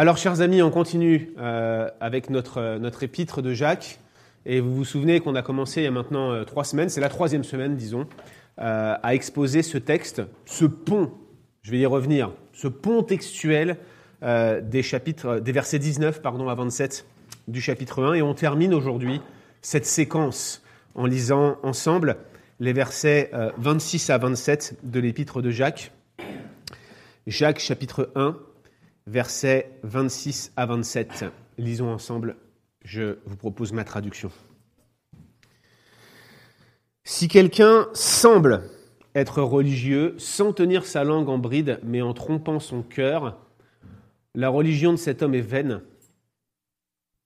Alors, chers amis, on continue euh, avec notre, notre épître de Jacques. Et vous vous souvenez qu'on a commencé il y a maintenant euh, trois semaines, c'est la troisième semaine, disons, euh, à exposer ce texte, ce pont, je vais y revenir, ce pont textuel euh, des, chapitres, des versets 19 pardon, à 27 du chapitre 1. Et on termine aujourd'hui cette séquence en lisant ensemble les versets 26 à 27 de l'épître de Jacques. Jacques chapitre 1, versets 26 à 27. Lisons ensemble, je vous propose ma traduction. Si quelqu'un semble être religieux sans tenir sa langue en bride, mais en trompant son cœur, la religion de cet homme est vaine.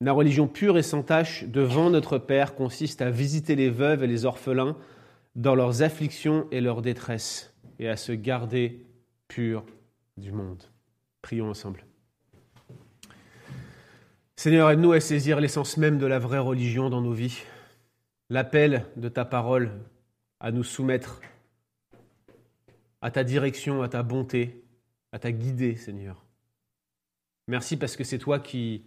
La religion pure et sans tache devant notre Père consiste à visiter les veuves et les orphelins dans leurs afflictions et leurs détresses, et à se garder pur du monde. Prions ensemble. Seigneur, aide-nous à saisir l'essence même de la vraie religion dans nos vies, l'appel de ta parole à nous soumettre à ta direction, à ta bonté, à ta guidée, Seigneur. Merci parce que c'est toi qui,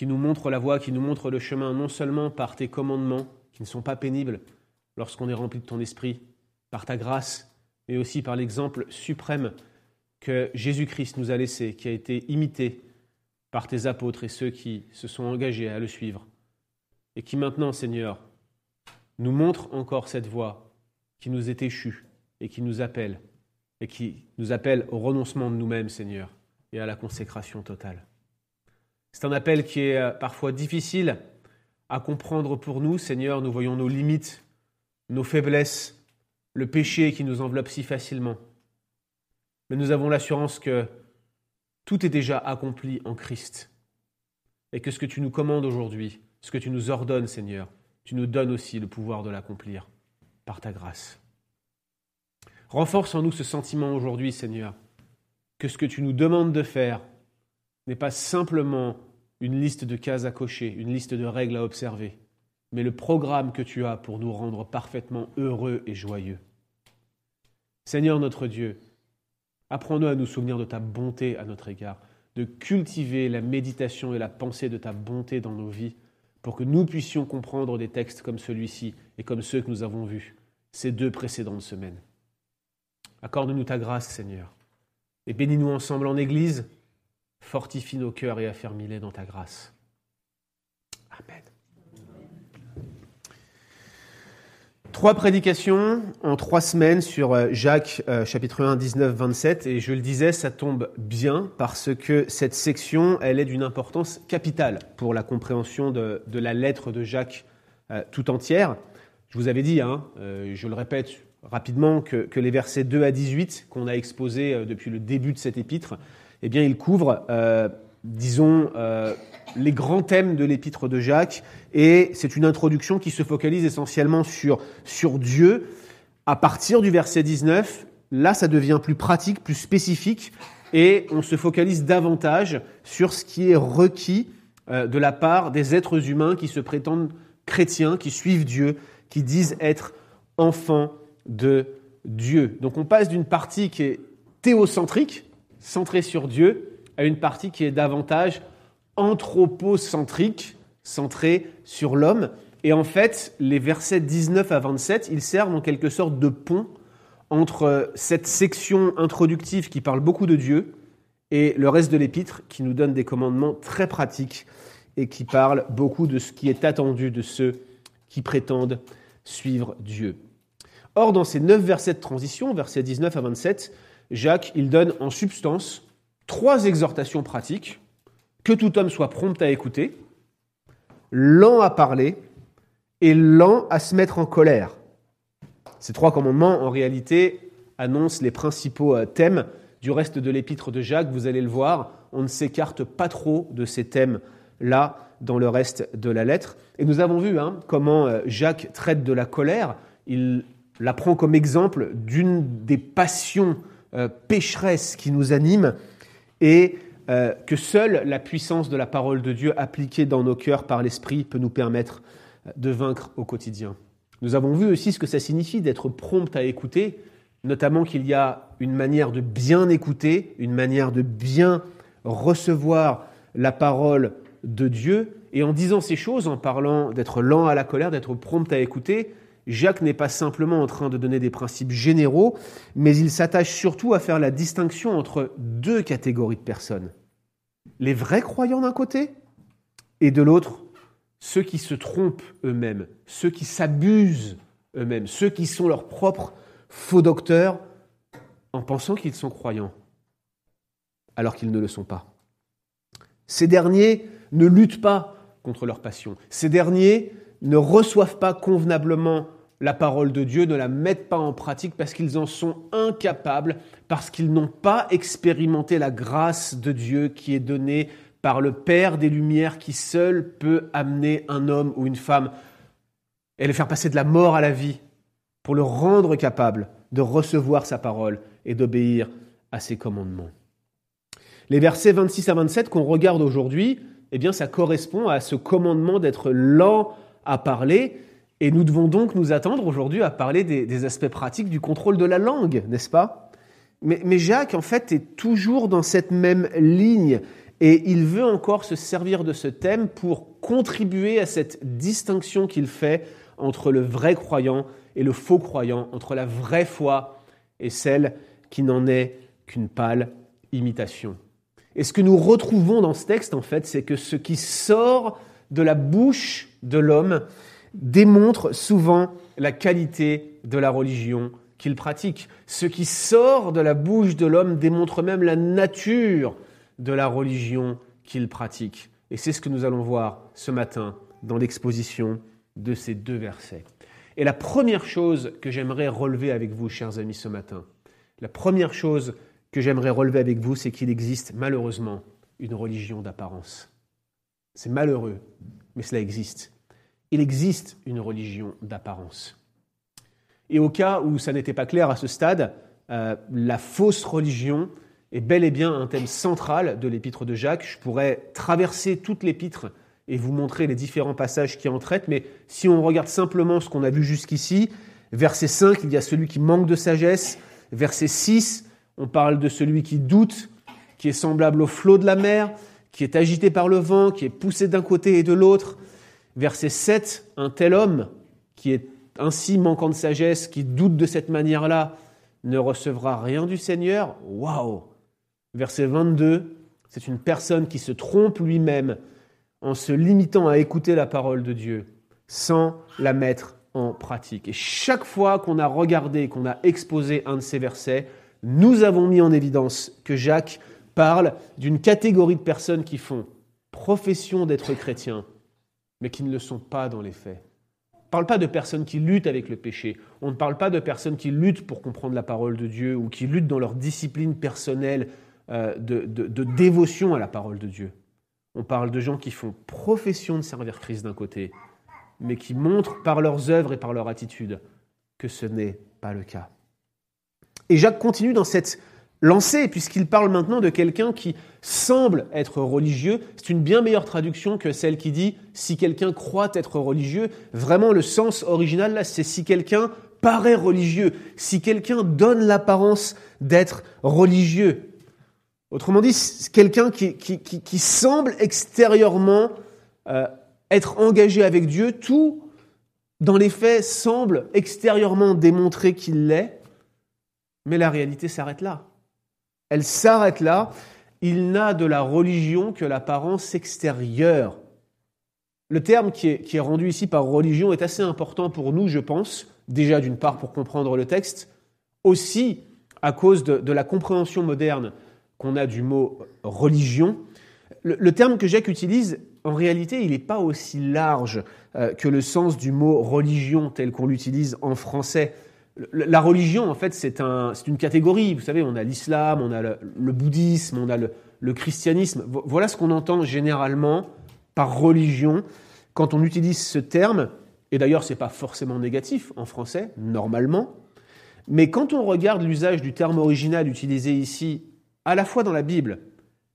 nous montre la voie, qui nous montre le chemin, non seulement par tes commandements, qui ne sont pas pénibles lorsqu'on est rempli de ton esprit, par ta grâce, mais aussi par l'exemple suprême que Jésus-Christ nous a laissé, qui a été imité par tes apôtres et ceux qui se sont engagés à le suivre, et qui maintenant, Seigneur, nous montre encore cette voie qui nous est échue et qui nous appelle, et qui nous appelle au renoncement de nous-mêmes, Seigneur, et à la consécration totale. C'est un appel qui est euh, parfois difficile à comprendre pour nous, Seigneur, nous voyons nos limites, nos faiblesses, le péché qui nous enveloppe si facilement. Mais nous avons l'assurance que tout est déjà accompli en Christ. Et que ce que tu nous commandes aujourd'hui, ce que tu nous ordonnes, Seigneur, tu nous donnes aussi le pouvoir de l'accomplir par ta grâce. Renforce en nous ce sentiment aujourd'hui, Seigneur, que ce que tu nous demandes de faire n'est pas simplement une liste de cases à cocher, une liste de règles à observer, mais le programme que tu as pour nous rendre parfaitement heureux et joyeux. Seigneur notre Dieu, Apprends-nous à nous souvenir de ta bonté à notre égard, de cultiver la méditation et la pensée de ta bonté dans nos vies, pour que nous puissions comprendre des textes comme celui-ci et comme ceux que nous avons vus ces deux précédentes semaines. Accorde-nous ta grâce, Seigneur, et bénis-nous ensemble en Église, fortifie nos cœurs et affermis-les dans ta grâce. Amen. Trois prédications en trois semaines sur euh, Jacques euh, chapitre 1, 19, 27. Et je le disais, ça tombe bien parce que cette section, elle est d'une importance capitale pour la compréhension de, la lettre de Jacques euh, tout entière. Je vous avais dit, hein, je le répète rapidement, que, que, les versets 2 à 18 qu'on a exposés depuis le début de cet épître, eh bien, ils couvrent, disons, les grands thèmes de l'épître de Jacques, et c'est une introduction qui se focalise essentiellement sur, sur Dieu. À partir du verset 19, là, ça devient plus pratique, plus spécifique, et on se focalise davantage sur ce qui est requis euh, de la part des êtres humains qui se prétendent chrétiens, qui suivent Dieu, qui disent être enfants de Dieu. Donc on passe d'une partie qui est théocentrique, centrée sur Dieu, à une partie qui est davantage anthropocentrique, centré sur l'homme. Et en fait, les versets 19 à 27, ils servent en quelque sorte de pont entre cette section introductive qui parle beaucoup de Dieu et le reste de l'épître qui nous donne des commandements très pratiques et qui parle beaucoup de ce qui est attendu de ceux qui prétendent suivre Dieu. Or, dans ces neuf versets de transition, versets 19 à 27, Jacques, il donne en substance trois exhortations pratiques que tout homme soit prompt à écouter, lent à parler et lent à se mettre en colère. Ces trois commandements, en réalité, annoncent les principaux euh, thèmes du reste de l'épître de Jacques. Vous allez le voir, on ne s'écarte pas trop de ces thèmes-là dans le reste de la lettre. Et nous avons vu hein, comment euh, Jacques traite de la colère. Il la prend comme exemple d'une des passions euh, pécheresses qui nous animent et euh, que seule la puissance de la parole de Dieu appliquée dans nos cœurs par l'Esprit peut nous permettre euh, de vaincre au quotidien. Nous avons vu aussi ce que ça signifie d'être prompt à écouter, notamment qu'il y a une manière de bien écouter, une manière de bien recevoir la parole de Dieu. Et en disant ces choses, en parlant d'être lent à la colère, d'être prompt à écouter, Jacques n'est pas simplement en train de donner des principes généraux, mais il s'attache surtout à faire la distinction entre deux catégories de personnes. Les vrais croyants d'un côté et de l'autre, ceux qui se trompent eux-mêmes, ceux qui s'abusent eux-mêmes, ceux qui sont leurs propres faux docteurs en pensant qu'ils sont croyants, alors qu'ils ne le sont pas. Ces derniers ne luttent pas contre leur passion. Ces derniers ne reçoivent pas convenablement la parole de Dieu, ne la mettent pas en pratique parce qu'ils en sont incapables, parce qu'ils n'ont pas expérimenté la grâce de Dieu qui est donnée par le Père des Lumières qui seul peut amener un homme ou une femme et le faire passer de la mort à la vie pour le rendre capable de recevoir sa parole et d'obéir à ses commandements. Les versets 26 à 27 qu'on regarde aujourd'hui, eh bien, ça correspond à ce commandement d'être lent à parler. Et nous devons donc nous attendre aujourd'hui à parler des, aspects pratiques du contrôle de la langue, n'est-ce pas? Mais, Jacques, en fait, est toujours dans cette même ligne. Et il veut encore se servir de ce thème pour contribuer à cette distinction qu'il fait entre le vrai croyant et le faux croyant, entre la vraie foi et celle qui n'en est qu'une pâle imitation. Et ce que nous retrouvons dans ce texte, en fait, c'est que ce qui sort de la bouche de l'homme démontre souvent la qualité de la religion qu'il pratique. Ce qui sort de la bouche de l'homme démontre même la nature de la religion qu'il pratique. Et c'est ce que nous allons voir ce matin dans l'exposition de ces deux versets. Et la première chose que j'aimerais relever avec vous, chers amis, ce matin, la première chose que j'aimerais relever avec vous, c'est qu'il existe malheureusement une religion d'apparence. C'est malheureux, mais cela existe. Il existe une religion d'apparence. Et au cas où ça n'était pas clair à ce stade, euh, la fausse religion est bel et bien un thème central de l'épître de Jacques. Je pourrais traverser toute l'épître et vous montrer les différents passages qui en traitent, mais si on regarde simplement ce qu'on a vu jusqu'ici, verset 5, il y a celui qui manque de sagesse, verset 6, on parle de celui qui doute, qui est semblable au flot de la mer, qui est agité par le vent, qui est poussé d'un côté et de l'autre. Verset 7, un tel homme qui est ainsi manquant de sagesse, qui doute de cette manière-là, ne recevra rien du Seigneur? Waouh Verset 22, c'est une personne qui se trompe lui-même en se limitant à écouter la parole de Dieu sans la mettre en pratique. Et chaque fois qu'on a regardé, qu'on a exposé un de ces versets, nous avons mis en évidence que Jacques parle d'une catégorie de personnes qui font profession d'être chrétiens, mais qui ne le sont pas dans les faits. On ne parle pas de personnes qui luttent avec le péché. On ne parle pas de personnes qui luttent pour comprendre la parole de Dieu ou qui luttent dans leur discipline personnelle euh, de, de, dévotion à la parole de Dieu. On parle de gens qui font profession de servir Christ d'un côté, mais qui montrent par leurs œuvres et par leur attitude que ce n'est pas le cas. Et Jacques continue dans cette lancée, puisqu'il parle maintenant de quelqu'un qui semble être religieux. C'est une bien meilleure traduction que celle qui dit si quelqu'un croit être religieux. Vraiment, le sens original, là, c'est si quelqu'un paraît religieux, si quelqu'un donne l'apparence d'être religieux. Autrement dit, quelqu'un qui, qui, semble extérieurement euh, être engagé avec Dieu, tout dans les faits semble extérieurement démontrer qu'il l'est, mais la réalité s'arrête là. Elle s'arrête là. Il n'a de la religion que l'apparence extérieure. Le terme qui est, rendu ici par religion est assez important pour nous, je pense, déjà d'une part pour comprendre le texte, aussi à cause de, de la compréhension moderne qu'on a du mot religion. Le, terme que Jacques utilise, en réalité, il n'est pas aussi large euh, que le sens du mot religion tel qu'on l'utilise en français. La religion, en fait, c'est un, une catégorie. Vous savez, on a l'islam, on a le, bouddhisme, on a le, christianisme. Voilà ce qu'on entend généralement par religion quand on utilise ce terme. Et d'ailleurs, ce n'est pas forcément négatif en français, normalement. Mais quand on regarde l'usage du terme original utilisé ici à la fois dans la Bible,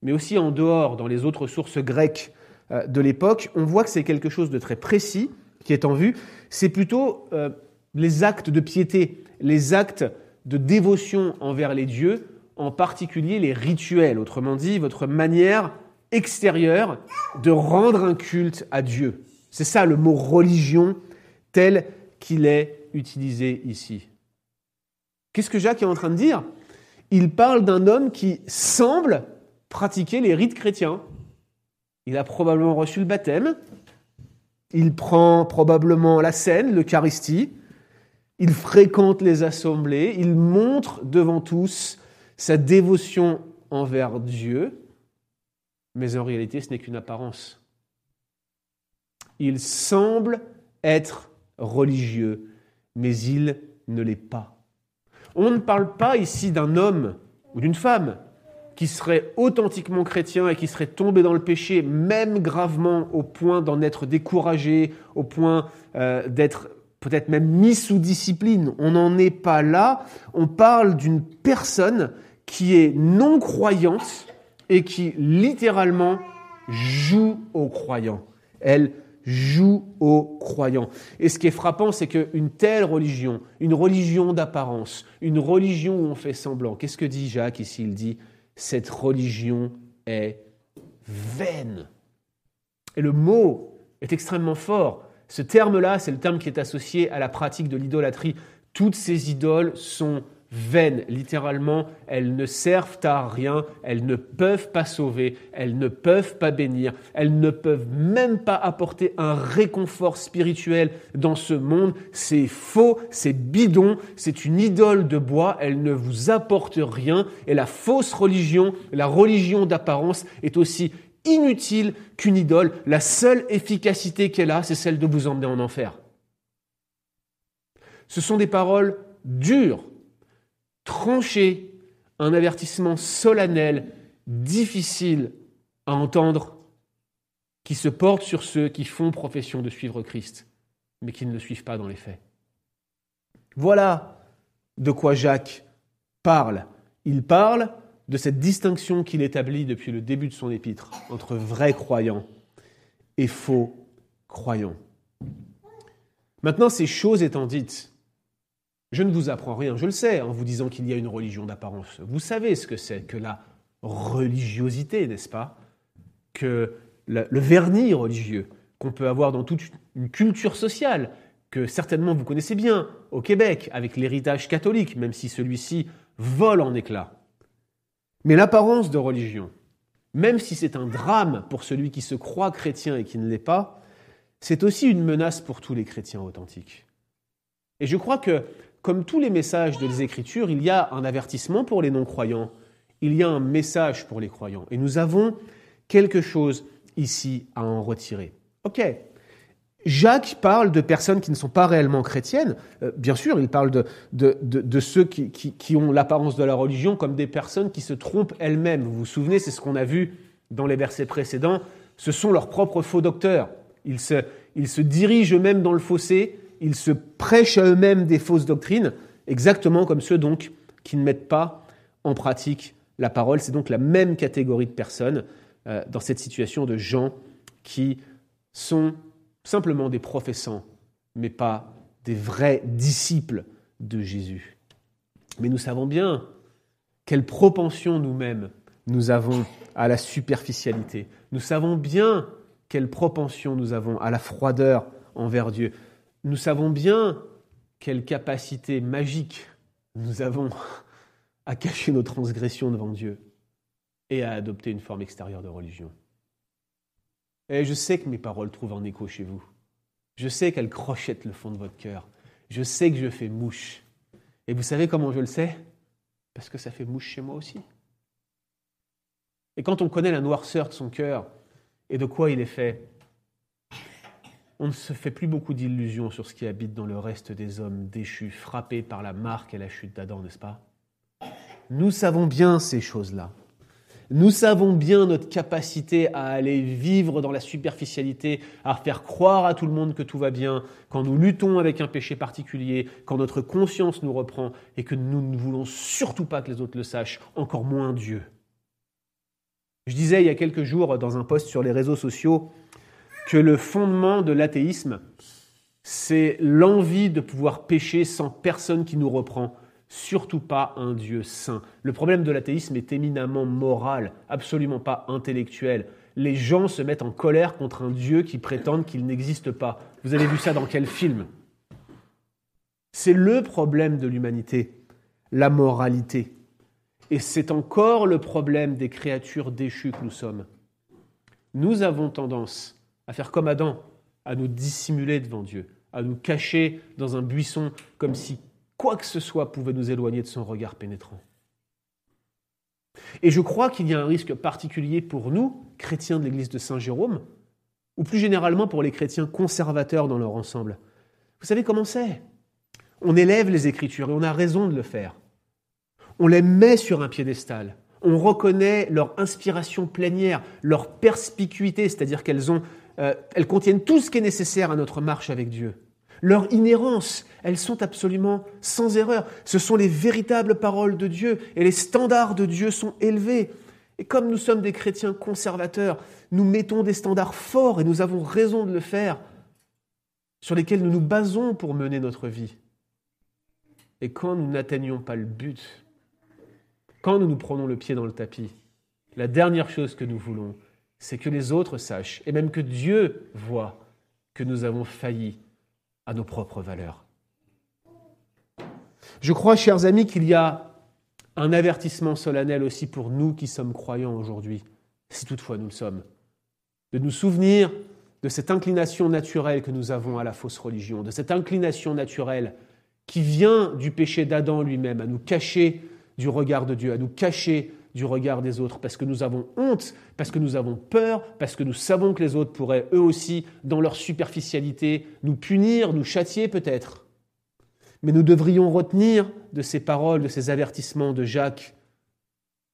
mais aussi en dehors, dans les autres sources grecques euh, de l'époque, on voit que c'est quelque chose de très précis qui est en vue. C'est plutôt euh, les actes de piété, les actes de dévotion envers les dieux en particulier les rituels, autrement dit votre manière extérieure de rendre un culte à Dieu. C'est ça le mot religion tel qu'il est utilisé ici. Qu'est-ce que Jacques est en train de dire? Il parle d'un homme qui semble pratiquer les rites chrétiens. Il a probablement reçu le baptême, il prend probablement la scène, l'Eucharistie, il fréquente les assemblées, il montre devant tous sa dévotion envers Dieu, mais en réalité ce n'est qu'une apparence. Il semble être religieux, mais il ne l'est pas. On ne parle pas ici d'un homme ou d'une femme qui serait authentiquement chrétien et qui serait tombé dans le péché, même gravement, au point d'en être découragé, au point euh, d'être peut-être même mis sous discipline. On n'en est pas là. On parle d'une personne qui est non croyante et qui littéralement joue aux croyants. Elle joue aux croyants. Et ce qui est frappant, c'est qu'une telle religion, une religion d'apparence, une religion où on fait semblant, qu'est-ce que dit Jacques ici? Il dit, cette religion est vaine. Et le mot est extrêmement fort. Ce terme-là, c'est le terme qui est associé à la pratique de l'idolâtrie. Toutes ces idoles sont vaines, littéralement, elles ne servent à rien, elles ne peuvent pas sauver, elles ne peuvent pas bénir, elles ne peuvent même pas apporter un réconfort spirituel dans ce monde. C'est faux, c'est bidon, c'est une idole de bois, elle ne vous apporte rien, et la fausse religion, la religion d'apparence, est aussi inutile qu'une idole. La seule efficacité qu'elle a, c'est celle de vous emmener en enfer. Ce sont des paroles dures, trancher un avertissement solennel, difficile à entendre, qui se porte sur ceux qui font profession de suivre Christ, mais qui ne le suivent pas dans les faits. Voilà de quoi Jacques parle. Il parle de cette distinction qu'il établit depuis le début de son épître entre vrais croyants et faux croyants. Maintenant, ces choses étant dites, je ne vous apprends rien, je le sais, en vous disant qu'il y a une religion d'apparence. Vous savez ce que c'est que la religiosité, n'est-ce pas? Que le, vernis religieux qu'on peut avoir dans toute une culture sociale, que certainement vous connaissez bien au Québec, avec l'héritage catholique, même si celui-ci vole en éclats. Mais l'apparence de religion, même si c'est un drame pour celui qui se croit chrétien et qui ne l'est pas, c'est aussi une menace pour tous les chrétiens authentiques. Et je crois que comme tous les messages des Écritures, il y a un avertissement pour les non-croyants, il y a un message pour les croyants. Et nous avons quelque chose ici à en retirer. Ok, Jacques parle de personnes qui ne sont pas réellement chrétiennes. Euh, bien sûr, il parle de, ceux qui, ont l'apparence de la religion comme des personnes qui se trompent elles-mêmes. Vous vous souvenez, c'est ce qu'on a vu dans les versets précédents. Ce sont leurs propres faux docteurs. Ils se, ils se dirigent eux-mêmes dans le fossé ils se prêchent à eux-mêmes des fausses doctrines, exactement comme ceux donc qui ne mettent pas en pratique la parole. C'est donc la même catégorie de personnes euh, dans cette situation de gens qui sont simplement des professants, mais pas des vrais disciples de Jésus. Mais nous savons bien quelle propension nous-mêmes nous avons à la superficialité. Nous savons bien quelle propension nous avons à la froideur envers Dieu nous savons bien quelle capacité magique nous avons à cacher nos transgressions devant Dieu et à adopter une forme extérieure de religion. Et je sais que mes paroles trouvent un écho chez vous. Je sais qu'elles crochettent le fond de votre cœur. Je sais que je fais mouche. Et vous savez comment je le sais? Parce que ça fait mouche chez moi aussi. Et quand on connaît la noirceur de son cœur et de quoi il est fait, on ne se fait plus beaucoup d'illusions sur ce qui habite dans le reste des hommes déchus, frappés par la marque et la chute d'Adam, n'est-ce pas? Nous savons bien ces choses-là. Nous savons bien notre capacité à aller vivre dans la superficialité, à faire croire à tout le monde que tout va bien, quand nous luttons avec un péché particulier, quand notre conscience nous reprend et que nous ne voulons surtout pas que les autres le sachent, encore moins Dieu. Je disais il y a quelques jours dans un post sur les réseaux sociaux, que le fondement de l'athéisme, c'est l'envie de pouvoir pécher sans personne qui nous reprend, surtout pas un Dieu saint. Le problème de l'athéisme est éminemment moral, absolument pas intellectuel. Les gens se mettent en colère contre un Dieu qui prétend qu'il n'existe pas. Vous avez vu ça dans quel film? C'est le problème de l'humanité, la moralité. Et c'est encore le problème des créatures déchues que nous sommes. Nous avons tendance à faire comme Adam, à nous dissimuler devant Dieu, à nous cacher dans un buisson comme si quoi que ce soit pouvait nous éloigner de son regard pénétrant. Et je crois qu'il y a un risque particulier pour nous, chrétiens de l'Église de Saint Jérôme, ou plus généralement pour les chrétiens conservateurs dans leur ensemble. Vous savez comment c'est? On élève les Écritures et on a raison de le faire. On les met sur un piédestal. On reconnaît leur inspiration plénière, leur perspicuité, c'est-à-dire qu'elles euh, contiennent tout ce qui est nécessaire à notre marche avec Dieu. Leur inhérence, elles sont absolument sans erreur. Ce sont les véritables paroles de Dieu et les standards de Dieu sont élevés. Et comme nous sommes des chrétiens conservateurs, nous mettons des standards forts et nous avons raison de le faire, sur lesquels nous nous basons pour mener notre vie. Et quand nous n'atteignons pas le but, quand nous nous prenons le pied dans le tapis, la dernière chose que nous voulons, c'est que les autres sachent, et même que Dieu voit, que nous avons failli à nos propres valeurs. Je crois, chers amis, qu'il y a un avertissement solennel aussi pour nous qui sommes croyants aujourd'hui, si toutefois nous le sommes, de nous souvenir de cette inclination naturelle que nous avons à la fausse religion, de cette inclination naturelle qui vient du péché d'Adam lui-même, à nous cacher du regard de Dieu, à nous cacher du regard des autres, parce que nous avons honte, parce que nous avons peur, parce que nous savons que les autres pourraient eux aussi, dans leur superficialité, nous punir, nous châtier peut-être. Mais nous devrions retenir de ces paroles, de ces avertissements de Jacques,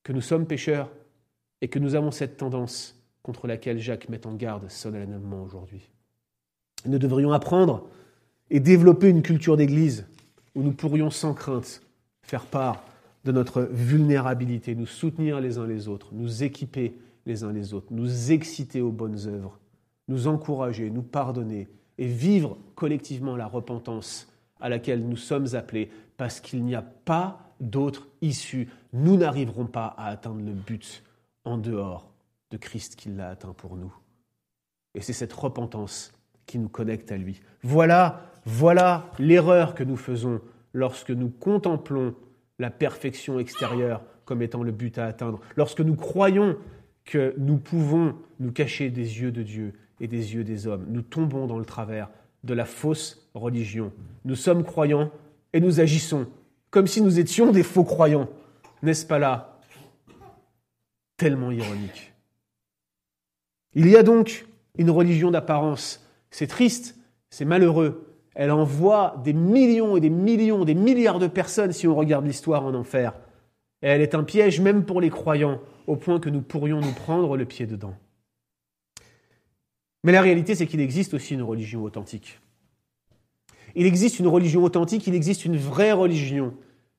que nous sommes pécheurs et que nous avons cette tendance contre laquelle Jacques met en garde solennellement aujourd'hui. Nous devrions apprendre et développer une culture d'Église où nous pourrions sans crainte faire part de notre vulnérabilité, nous soutenir les uns les autres, nous équiper les uns les autres, nous exciter aux bonnes œuvres, nous encourager, nous pardonner et vivre collectivement la repentance à laquelle nous sommes appelés parce qu'il n'y a pas d'autre issue. Nous n'arriverons pas à atteindre le but en dehors de Christ qui l'a atteint pour nous. Et c'est cette repentance qui nous connecte à lui. Voilà, voilà l'erreur que nous faisons lorsque nous contemplons la perfection extérieure comme étant le but à atteindre. Lorsque nous croyons que nous pouvons nous cacher des yeux de Dieu et des yeux des hommes, nous tombons dans le travers de la fausse religion. Nous sommes croyants et nous agissons comme si nous étions des faux croyants. N'est-ce pas là Tellement ironique? Il y a donc une religion d'apparence. C'est triste, c'est malheureux, elle envoie des millions et des millions, des milliards de personnes si on regarde l'histoire en enfer. Et elle est un piège même pour les croyants, au point que nous pourrions nous prendre le pied dedans. Mais la réalité, c'est qu'il existe aussi une religion authentique. Il existe une religion authentique, il existe une vraie religion,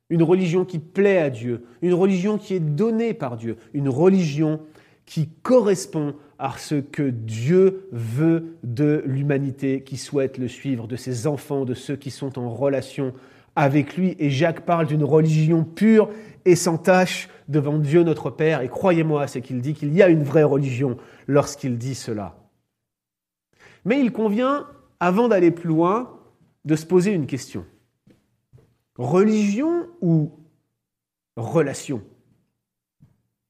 une religion qui plaît à Dieu, une religion qui est donnée par Dieu, une religion qui correspond à ce que Dieu veut de l'humanité qui souhaite le suivre, de ses enfants, de ceux qui sont en relation avec lui. Et Jacques parle d'une religion pure et sans tache devant Dieu notre Père. Et croyez-moi, c'est qu'il dit qu'il y a une vraie religion lorsqu'il dit cela. Mais il convient, avant d'aller plus loin, de se poser une question. Religion ou relation?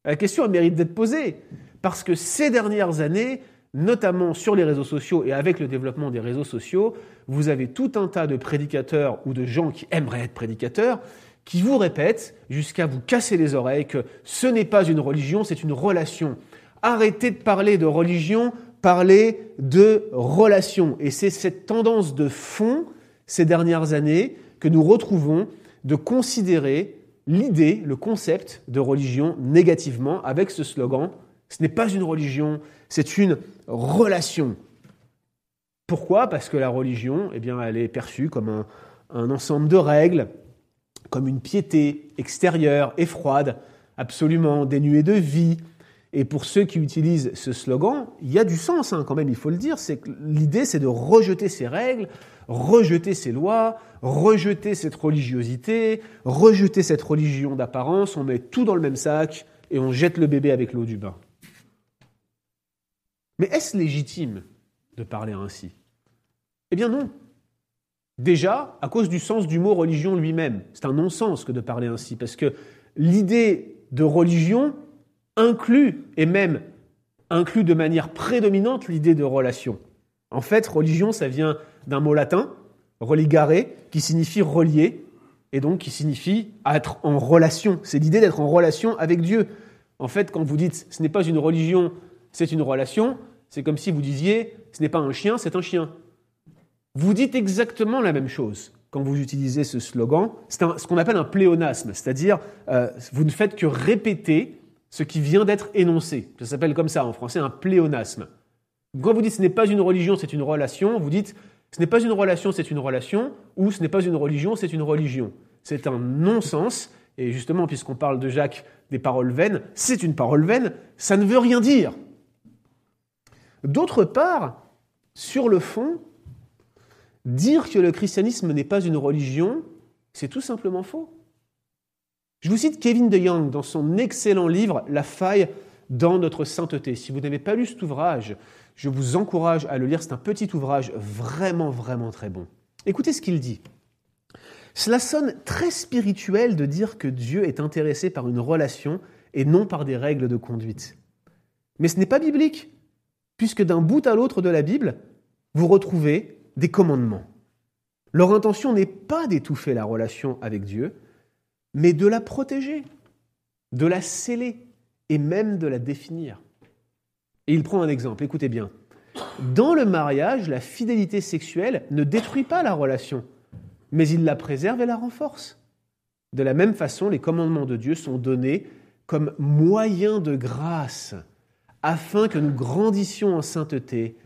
La question mérite d'être posée. Parce que ces dernières années, notamment sur les réseaux sociaux et avec le développement des réseaux sociaux, vous avez tout un tas de prédicateurs ou de gens qui aimeraient être prédicateurs qui vous répètent jusqu'à vous casser les oreilles que ce n'est pas une religion, c'est une relation. Arrêtez de parler de religion, parlez de relation. Et c'est cette tendance de fond ces dernières années que nous retrouvons de considérer l'idée, le concept de religion négativement avec ce slogan ce n'est pas une religion, c'est une relation. Pourquoi? Parce que la religion, eh bien, elle est perçue comme un, ensemble de règles, comme une piété extérieure et froide, absolument dénuée de vie, Et pour ceux qui utilisent ce slogan, il y a du sens hein, quand même, il faut le dire. C'est l'idée, c'est de rejeter ces règles, rejeter ces lois, rejeter cette religiosité, rejeter cette religion d'apparence. On met tout dans le même sac et on jette le bébé avec l'eau du bain. Mais est-ce légitime de parler ainsi? Eh bien non. Déjà, à cause du sens du mot religion lui-même. C'est un non-sens que de parler ainsi, parce que l'idée de religion inclut, et même inclut de manière prédominante, l'idée de relation. En fait, religion, ça vient d'un mot latin, religare, qui signifie relier, et donc qui signifie être en relation. C'est l'idée d'être en relation avec Dieu. En fait, quand vous dites ce n'est pas une religion, c'est une relation, c'est comme si vous disiez ce n'est pas un chien, c'est un chien. Vous dites exactement la même chose quand vous utilisez ce slogan. C'est ce qu'on appelle un pléonasme, c'est-à-dire euh, vous ne faites que répéter ce qui vient d'être énoncé. Ça s'appelle comme ça en français un pléonasme. Quand vous dites ce n'est pas une religion, c'est une relation, vous dites ce n'est pas une relation, c'est une relation, ou ce n'est pas une religion, c'est une religion. C'est un non-sens, et justement, puisqu'on parle de Jacques des paroles vaines, c'est une parole vaine, ça ne veut rien dire. D'autre part, sur le fond, dire que le christianisme n'est pas une religion, c'est tout simplement faux. Je vous cite Kevin DeYoung dans son excellent livre La faille dans notre sainteté. Si vous n'avez pas lu cet ouvrage, je vous encourage à le lire. C'est un petit ouvrage vraiment, vraiment très bon. Écoutez ce qu'il dit. Cela sonne très spirituel de dire que Dieu est intéressé par une relation et non par des règles de conduite. Mais ce n'est pas biblique, puisque d'un bout à l'autre de la Bible, vous retrouvez des commandements. Leur intention n'est pas d'étouffer la relation avec Dieu, mais de la protéger, de la sceller et même de la définir. Et il prend un exemple, écoutez bien. Dans le mariage, la fidélité sexuelle ne détruit pas la relation, mais il la préserve et la renforce. De la même façon, les commandements de Dieu sont donnés comme moyen de grâce, afin que nous grandissions en sainteté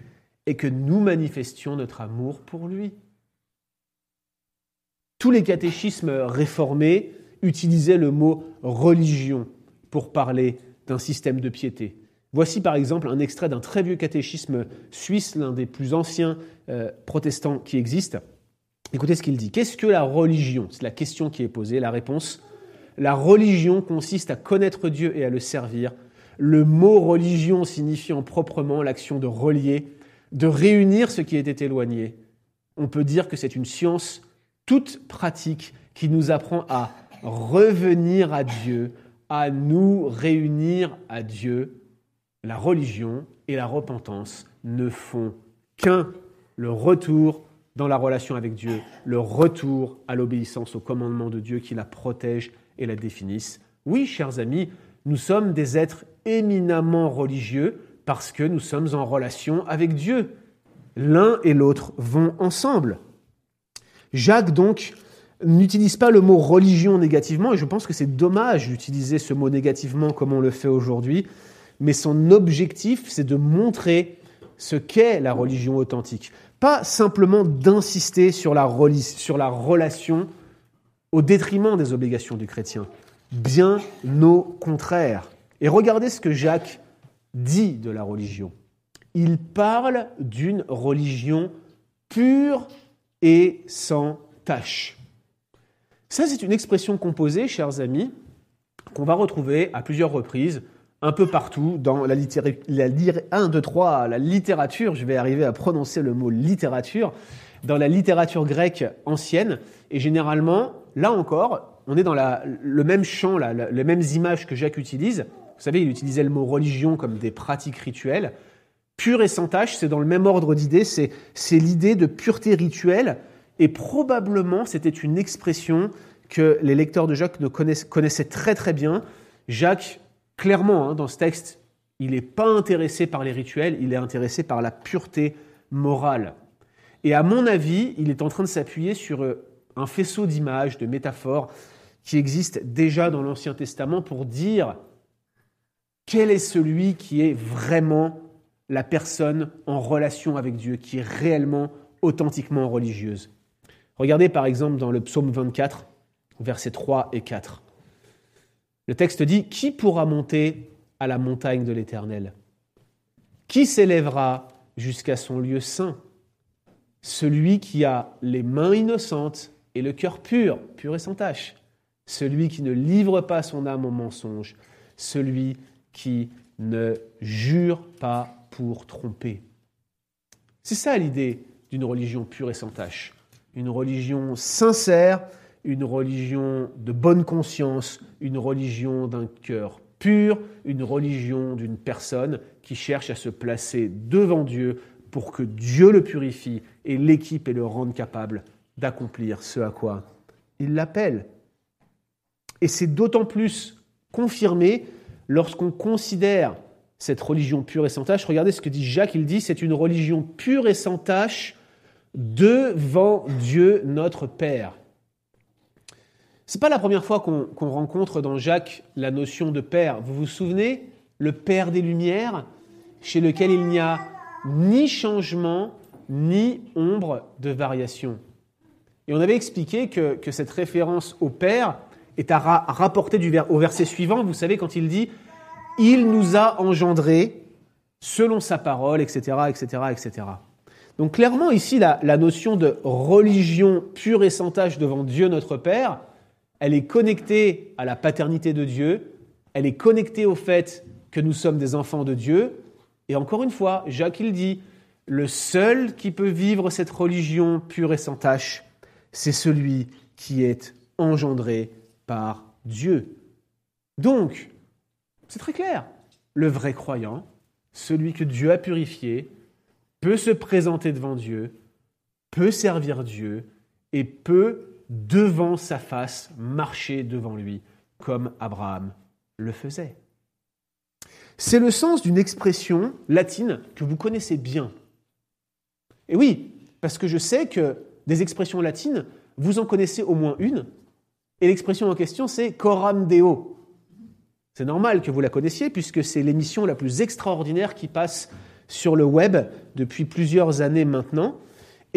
et que nous manifestions notre amour pour lui. Tous les catéchismes réformés utilisaient le mot religion pour parler d'un système de piété. Voici par exemple un extrait d'un très vieux catéchisme suisse, l'un des plus anciens euh, protestants qui existent. Écoutez ce qu'il dit. Qu'est-ce que la religion? C'est la question qui est posée. La réponse La religion consiste à connaître Dieu et à le servir. Le mot religion signifiant proprement l'action de relier, de réunir ce qui était éloigné. On peut dire que c'est une science toute pratique qui nous apprend à revenir à Dieu, à nous réunir à Dieu. La religion et la repentance ne font qu'un, le retour dans la relation avec Dieu, le retour à l'obéissance au commandement de Dieu qui la protège et la définissent. Oui, chers amis, nous sommes des êtres éminemment religieux parce que nous sommes en relation avec Dieu. L'un et l'autre vont ensemble. Jacques, donc, n'utilise pas le mot religion négativement, et je pense que c'est dommage d'utiliser ce mot négativement comme on le fait aujourd'hui, mais son objectif, c'est de montrer ce qu'est la religion authentique. Pas simplement d'insister sur la, sur la relation au détriment des obligations du chrétien. Bien au contraire. Et regardez ce que Jacques dit de la religion. Il parle d'une religion pure et sans tâche. Ça, c'est une expression composée, chers amis, qu'on va retrouver à plusieurs reprises, un peu partout dans la, littérature, la 1, 2, 3, la littérature, je vais arriver à prononcer le mot littérature, dans la littérature grecque ancienne, et généralement, là encore, on est dans le même champ, les mêmes images que Jacques utilise. Vous savez, il utilisait le mot religion comme des pratiques rituelles. Pure et sans tâche, c'est dans le même ordre d'idées, c'est l'idée de pureté rituelle, et probablement c'était une expression que les lecteurs de Jacques ne connaissaient très très bien. Jacques, clairement, hein, dans ce texte, il n'est pas intéressé par les rituels, il est intéressé par la pureté morale. Et à mon avis, il est en train de s'appuyer sur euh, un faisceau d'images, de métaphores qui existent déjà dans l'Ancien Testament pour dire quel est celui qui est vraiment la personne en relation avec Dieu, qui est réellement, authentiquement religieuse. Regardez par exemple dans le psaume 24, versets 3 et 4. Le texte dit Qui pourra monter à la montagne de l'Éternel? Qui s'élèvera jusqu'à son lieu saint? Celui qui a les mains innocentes et le cœur pur, pur et sans tache. Celui qui ne livre pas son âme au mensonge. Celui qui ne jure pas pour tromper. C'est ça l'idée d'une religion pure et sans tache. Une religion sincère, une religion de bonne conscience, une religion d'un cœur pur, une religion d'une personne qui cherche à se placer devant Dieu pour que Dieu le purifie et l'équipe et le rende capable d'accomplir ce à quoi il l'appelle. Et c'est d'autant plus confirmé lorsqu'on considère cette religion pure et sans tâche. Regardez ce que dit Jacques, il dit c'est une religion pure et sans tâche devant Dieu notre Père. Ce n'est pas la première fois qu'on rencontre dans Jacques la notion de Père. Vous vous souvenez? Le Père des Lumières, chez lequel il n'y a ni changement, ni ombre de variation. Et on avait expliqué que, cette référence au Père est à rapporter au verset suivant. Vous savez, quand il dit Il nous a engendrés selon sa parole, etc., etc., etc. Donc clairement, ici, la, la notion de religion pure et sans tâche devant Dieu notre Père, elle est connectée à la paternité de Dieu, elle est connectée au fait que nous sommes des enfants de Dieu. Et encore une fois, Jacques il dit, le seul qui peut vivre cette religion pure et sans tache, c'est celui qui est engendré par Dieu. Donc, c'est très clair, le vrai croyant, celui que Dieu a purifié, peut se présenter devant Dieu, peut servir Dieu et peut devant sa face, marcher devant lui, comme Abraham le faisait. C'est le sens d'une expression latine que vous connaissez bien. Et oui, parce que je sais que des expressions latines, vous en connaissez au moins une, et l'expression en question, c'est coram deo. C'est normal que vous la connaissiez, puisque c'est l'émission la plus extraordinaire qui passe sur le web depuis plusieurs années maintenant.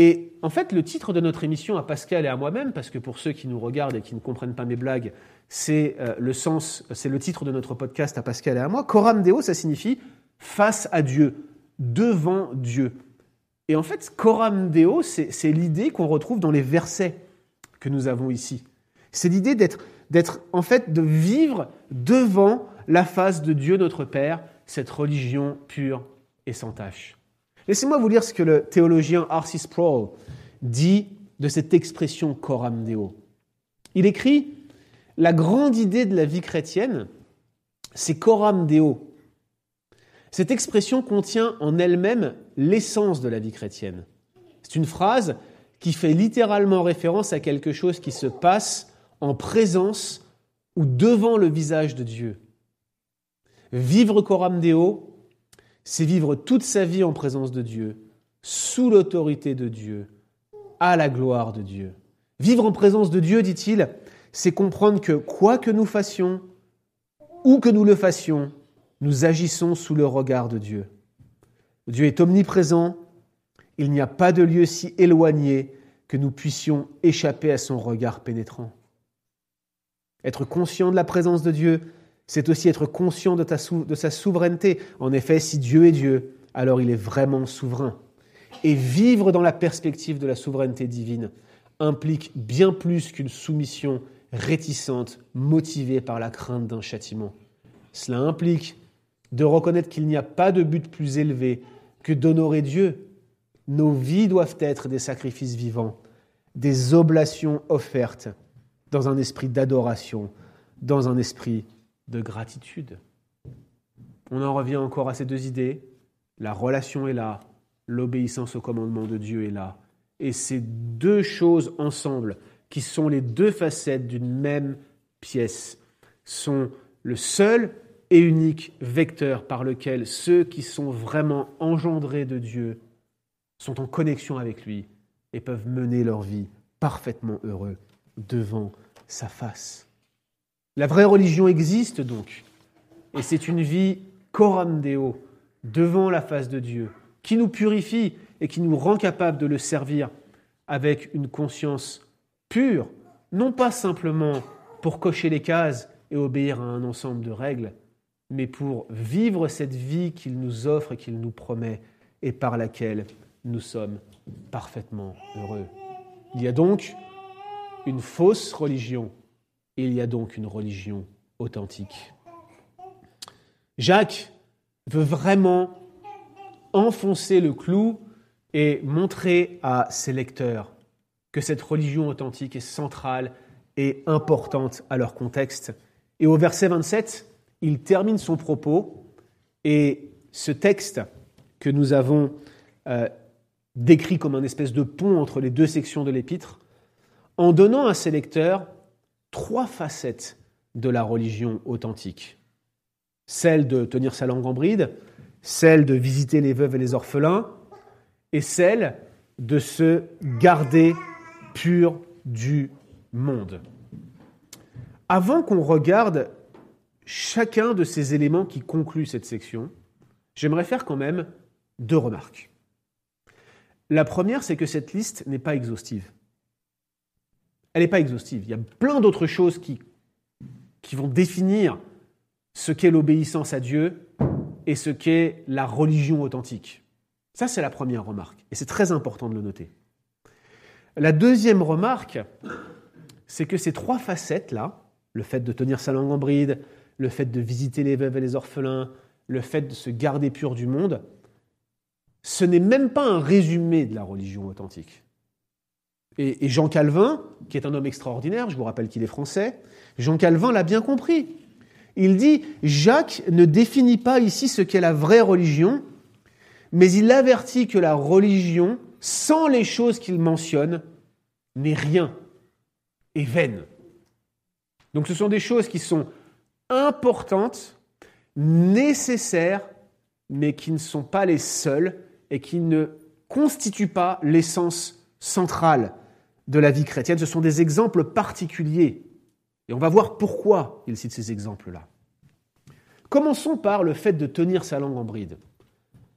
Et en fait, le titre de notre émission à Pascal et à moi-même, parce que pour ceux qui nous regardent et qui ne comprennent pas mes blagues, c'est euh, le sens, c'est le titre de notre podcast à Pascal et à moi. Coram Deo, ça signifie face à Dieu, devant Dieu. Et en fait, Coram Deo, c'est l'idée qu'on retrouve dans les versets que nous avons ici. C'est l'idée d'être, d'être, en fait, de vivre devant la face de Dieu notre Père, cette religion pure et sans tache. Laissez-moi vous lire ce que le théologien Arcis Sproul dit de cette expression coram deo. Il écrit La grande idée de la vie chrétienne, c'est coram deo. Cette expression contient en elle-même l'essence de la vie chrétienne. C'est une phrase qui fait littéralement référence à quelque chose qui se passe en présence ou devant le visage de Dieu. Vivre coram deo, c'est vivre toute sa vie en présence de Dieu, sous l'autorité de Dieu, à la gloire de Dieu. Vivre en présence de Dieu, dit-il, c'est comprendre que quoi que nous fassions, où que nous le fassions, nous agissons sous le regard de Dieu. Dieu est omniprésent, il n'y a pas de lieu si éloigné que nous puissions échapper à son regard pénétrant. Être conscient de la présence de Dieu, c'est aussi être conscient de, sa souveraineté. En effet, si Dieu est Dieu, alors il est vraiment souverain. Et vivre dans la perspective de la souveraineté divine implique bien plus qu'une soumission réticente, motivée par la crainte d'un châtiment. Cela implique de reconnaître qu'il n'y a pas de but plus élevé que d'honorer Dieu. Nos vies doivent être des sacrifices vivants, des oblations offertes dans un esprit d'adoration, dans un esprit de gratitude. On en revient encore à ces deux idées. La relation est là, l'obéissance au commandement de Dieu est là. Et ces deux choses ensemble, qui sont les deux facettes d'une même pièce, sont le seul et unique vecteur par lequel ceux qui sont vraiment engendrés de Dieu sont en connexion avec lui et peuvent mener leur vie parfaitement heureux devant sa face. La vraie religion existe donc, et c'est une vie coram deo, devant la face de Dieu, qui nous purifie et qui nous rend capable de le servir avec une conscience pure, non pas simplement pour cocher les cases et obéir à un ensemble de règles, mais pour vivre cette vie qu'il nous offre et qu'il nous promet et par laquelle nous sommes parfaitement heureux. Il y a donc une fausse religion il y a donc une religion authentique. Jacques veut vraiment enfoncer le clou et montrer à ses lecteurs que cette religion authentique est centrale et importante à leur contexte. Et au verset 27, il termine son propos et ce texte que nous avons euh, décrit comme un espèce de pont entre les deux sections de l'épître, en donnant à ses lecteurs trois facettes de la religion authentique. Celle de tenir sa langue en bride, celle de visiter les veuves et les orphelins, et celle de se garder pur du monde. Avant qu'on regarde chacun de ces éléments qui concluent cette section, j'aimerais faire quand même deux remarques. La première, c'est que cette liste n'est pas exhaustive. Elle n'est pas exhaustive. Il y a plein d'autres choses qui, vont définir ce qu'est l'obéissance à Dieu et ce qu'est la religion authentique. Ça, c'est la première remarque. Et c'est très important de le noter. La deuxième remarque, c'est que ces trois facettes-là, le fait de tenir sa langue en bride, le fait de visiter les veuves et les orphelins, le fait de se garder pur du monde, ce n'est même pas un résumé de la religion authentique. Et, Jean Calvin, qui est un homme extraordinaire, je vous rappelle qu'il est français, Jean Calvin l'a bien compris. Il dit, Jacques ne définit pas ici ce qu'est la vraie religion, mais il avertit que la religion, sans les choses qu'il mentionne, n'est rien, et vaine. Donc ce sont des choses qui sont importantes, nécessaires, mais qui ne sont pas les seules et qui ne constituent pas l'essence centrale de la vie chrétienne. Ce sont des exemples particuliers. Et on va voir pourquoi il cite ces exemples-là. Commençons par le fait de tenir sa langue en bride.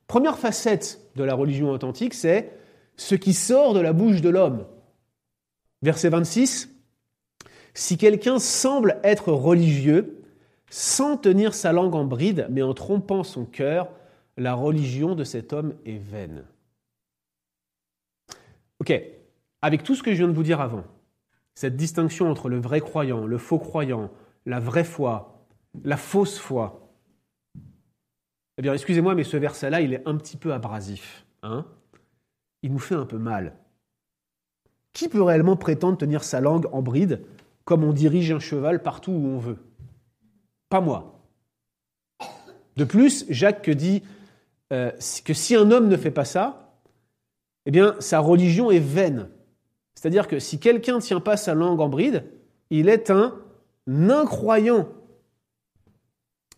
Première facette de la religion authentique, c'est ce qui sort de la bouche de l'homme. Verset 26, Si quelqu'un semble être religieux, sans tenir sa langue en bride, mais en trompant son cœur, la religion de cet homme est vaine. Ok, avec tout ce que je viens de vous dire avant, cette distinction entre le vrai croyant, le faux croyant, la vraie foi, la fausse foi, eh bien, excusez-moi, mais ce verset-là, il est un petit peu abrasif. Hein il nous fait un peu mal. Qui peut réellement prétendre tenir sa langue en bride comme on dirige un cheval partout où on veut? Pas moi. De plus, Jacques dit euh, que si un homme ne fait pas ça, eh bien, sa religion est vaine. C'est-à-dire que si quelqu'un ne tient pas sa langue en bride, il est un incroyant.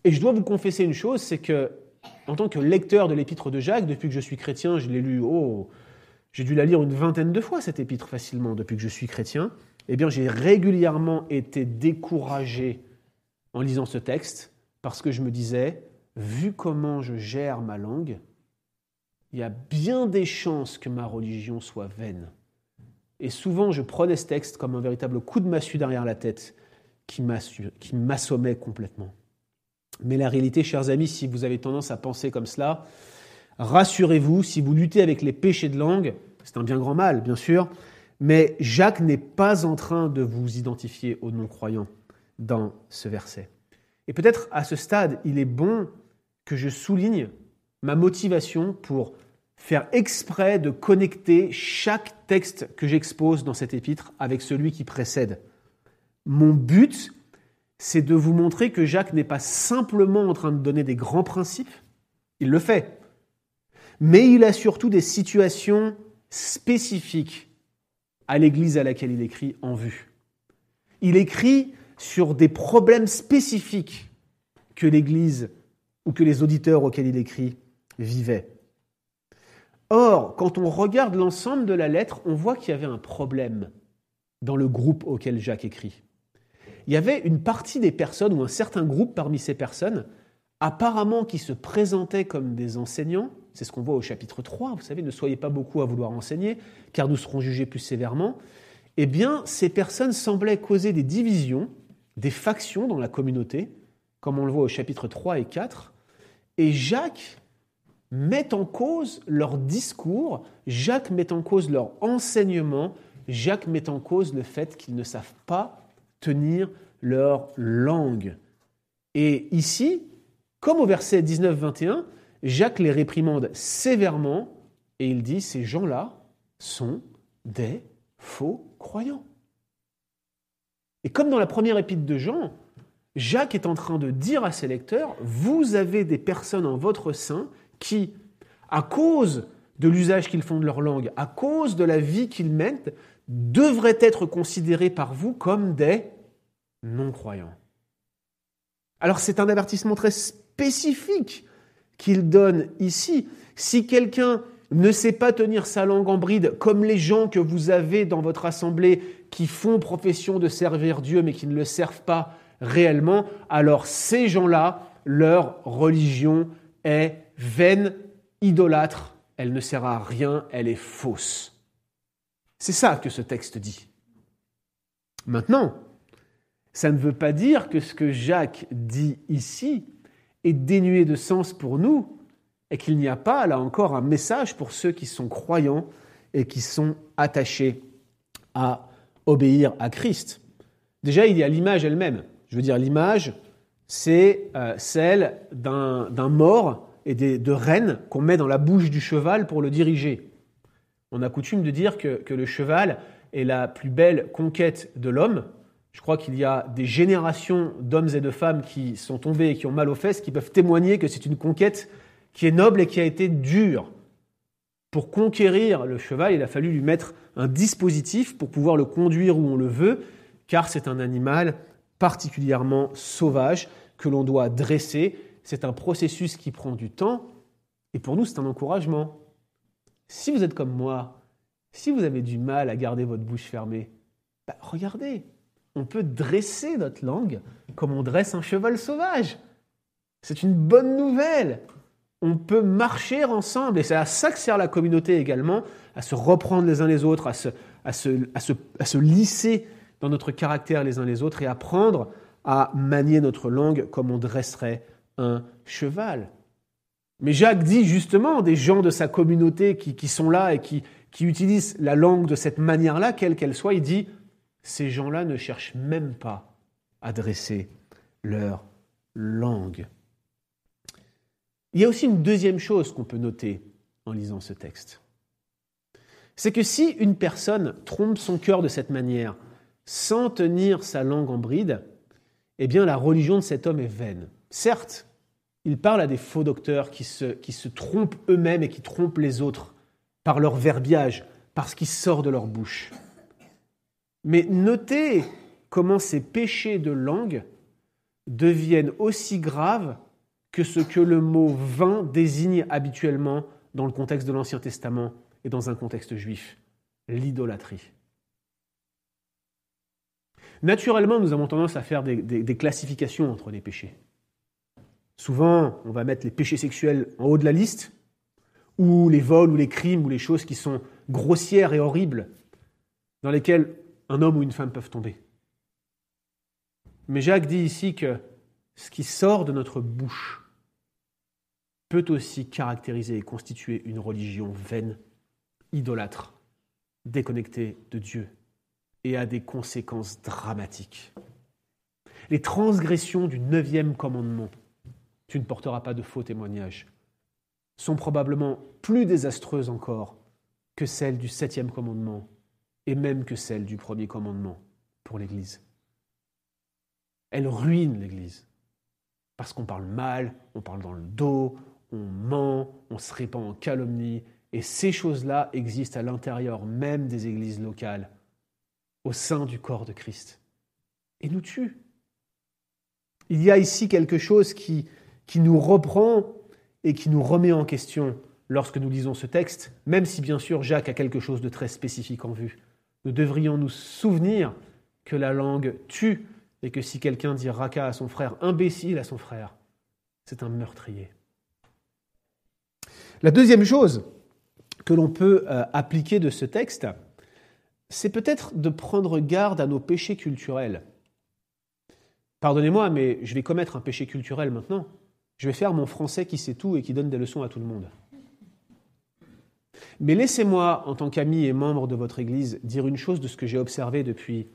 Et je dois vous confesser une chose, c'est que, en tant que lecteur de l'épître de Jacques, depuis que je suis chrétien, je l'ai lu, oh, j'ai dû la lire une vingtaine de fois, cette épître, facilement, depuis que je suis chrétien. Eh bien, j'ai régulièrement été découragé en lisant ce texte, parce que je me disais, vu comment je gère ma langue, il y a bien des chances que ma religion soit vaine. Et souvent, je prenais ce texte comme un véritable coup de massue derrière la tête qui m'assommait complètement. Mais la réalité, chers amis, si vous avez tendance à penser comme cela, rassurez-vous, si vous luttez avec les péchés de langue, c'est un bien grand mal, bien sûr, mais Jacques n'est pas en train de vous identifier aux non-croyants dans ce verset. Et peut-être à ce stade, il est bon que je souligne ma motivation pour faire exprès de connecter chaque texte que j'expose dans cet épître avec celui qui précède. Mon but, c'est de vous montrer que Jacques n'est pas simplement en train de donner des grands principes, il le fait, mais il a surtout des situations spécifiques à l'Église à laquelle il écrit en vue. Il écrit sur des problèmes spécifiques que l'Église ou que les auditeurs auxquels il écrit vivaient. Or, quand on regarde l'ensemble de la lettre, on voit qu'il y avait un problème dans le groupe auquel Jacques écrit. Il y avait une partie des personnes, ou un certain groupe parmi ces personnes, apparemment qui se présentaient comme des enseignants, c'est ce qu'on voit au chapitre 3, vous savez, ne soyez pas beaucoup à vouloir enseigner, car nous serons jugés plus sévèrement, eh bien, ces personnes semblaient causer des divisions, des factions dans la communauté, comme on le voit au chapitre 3 et 4, et Jacques met en cause leur discours, Jacques met en cause leur enseignement, Jacques met en cause le fait qu'ils ne savent pas tenir leur langue. Et ici, comme au verset 19-21, Jacques les réprimande sévèrement et il dit, ces gens-là sont des faux croyants. Et comme dans la première épître de Jean, Jacques est en train de dire à ses lecteurs, vous avez des personnes en votre sein qui, à cause de l'usage qu'ils font de leur langue, à cause de la vie qu'ils mènent, devraient être considérées par vous comme des non-croyants. Alors c'est un avertissement très spécifique qu'il donne ici. Si quelqu'un ne sait pas tenir sa langue en bride, comme les gens que vous avez dans votre assemblée qui font profession de servir Dieu mais qui ne le servent pas réellement, alors ces gens-là, leur religion est vaine, idolâtre, elle ne sert à rien, elle est fausse. C'est ça que ce texte dit. Maintenant, ça ne veut pas dire que ce que Jacques dit ici est dénué de sens pour nous et qu'il n'y a pas, là encore, un message pour ceux qui sont croyants et qui sont attachés à obéir à Christ. Déjà, il y a l'image elle-même. Je veux dire, l'image, c'est euh, celle d'un mort et de rennes qu'on met dans la bouche du cheval pour le diriger. On a coutume de dire que, que le cheval est la plus belle conquête de l'homme, je crois qu'il y a des générations d'hommes et de femmes qui sont tombés et qui ont mal aux fesses, qui peuvent témoigner que c'est une conquête qui est noble et qui a été dure. Pour conquérir le cheval, il a fallu lui mettre un dispositif pour pouvoir le conduire où on le veut, car c'est un animal particulièrement sauvage que l'on doit dresser. C'est un processus qui prend du temps, et pour nous, c'est un encouragement. Si vous êtes comme moi, si vous avez du mal à garder votre bouche fermée, bah, regardez, on peut dresser notre langue comme on dresse un cheval sauvage. C'est une bonne nouvelle. On peut marcher ensemble, et c'est à ça que sert la communauté également, à se reprendre les uns les autres, à se, à se, lisser dans notre caractère les uns les autres et apprendre à manier notre langue comme on dresserait un cheval. Mais Jacques dit justement des gens de sa communauté qui, sont là et qui, qui utilisent la langue de cette manière-là, quelle qu'elle soit, il dit ces gens-là ne cherchent même pas à dresser leur langue. Il y a aussi une deuxième chose qu'on peut noter en lisant ce texte. C'est que si une personne trompe son cœur de cette manière, sans tenir sa langue en bride, eh bien la religion de cet homme est vaine. Certes, il parle à des faux docteurs qui se, trompent eux-mêmes et qui trompent les autres par leur verbiage, par ce qui sort de leur bouche. Mais notez comment ces péchés de langue deviennent aussi graves que ce que le mot vain désigne habituellement dans le contexte de l'Ancien Testament et dans un contexte juif, l'idolâtrie. Naturellement, nous avons tendance à faire des, classifications entre les péchés. Souvent, on va mettre les péchés sexuels en haut de la liste, ou les vols, ou les crimes, ou les choses qui sont grossières et horribles, dans lesquelles un homme ou une femme peuvent tomber. Mais Jacques dit ici que ce qui sort de notre bouche peut aussi caractériser et constituer une religion vaine, idolâtre, déconnectée de Dieu et a des conséquences dramatiques. Les transgressions du neuvième commandement, tu ne porteras pas de faux témoignages, sont probablement plus désastreuses encore que celles du septième commandement et même que celle du premier commandement pour l'Église. Elle ruine l'Église parce qu'on parle mal, on parle dans le dos, on ment, on se répand en calomnie, et ces choses-là existent à l'intérieur même des églises locales, au sein du corps de Christ, et nous tuent. Il y a ici quelque chose qui, qui nous reprend et qui nous remet en question lorsque nous lisons ce texte, même si bien sûr Jacques a quelque chose de très spécifique en vue nous devrions nous souvenir que la langue tue et que si quelqu'un dit raka à son frère, imbécile à son frère, c'est un meurtrier. La deuxième chose que l'on peut euh, appliquer de ce texte, c'est peut-être de prendre garde à nos péchés culturels. Pardonnez-moi, mais je vais commettre un péché culturel maintenant. Je vais faire mon français qui sait tout et qui donne des leçons à tout le monde. Mais laissez-moi, en tant qu'ami et membre de votre Église, dire une chose de ce que j'ai observé depuis,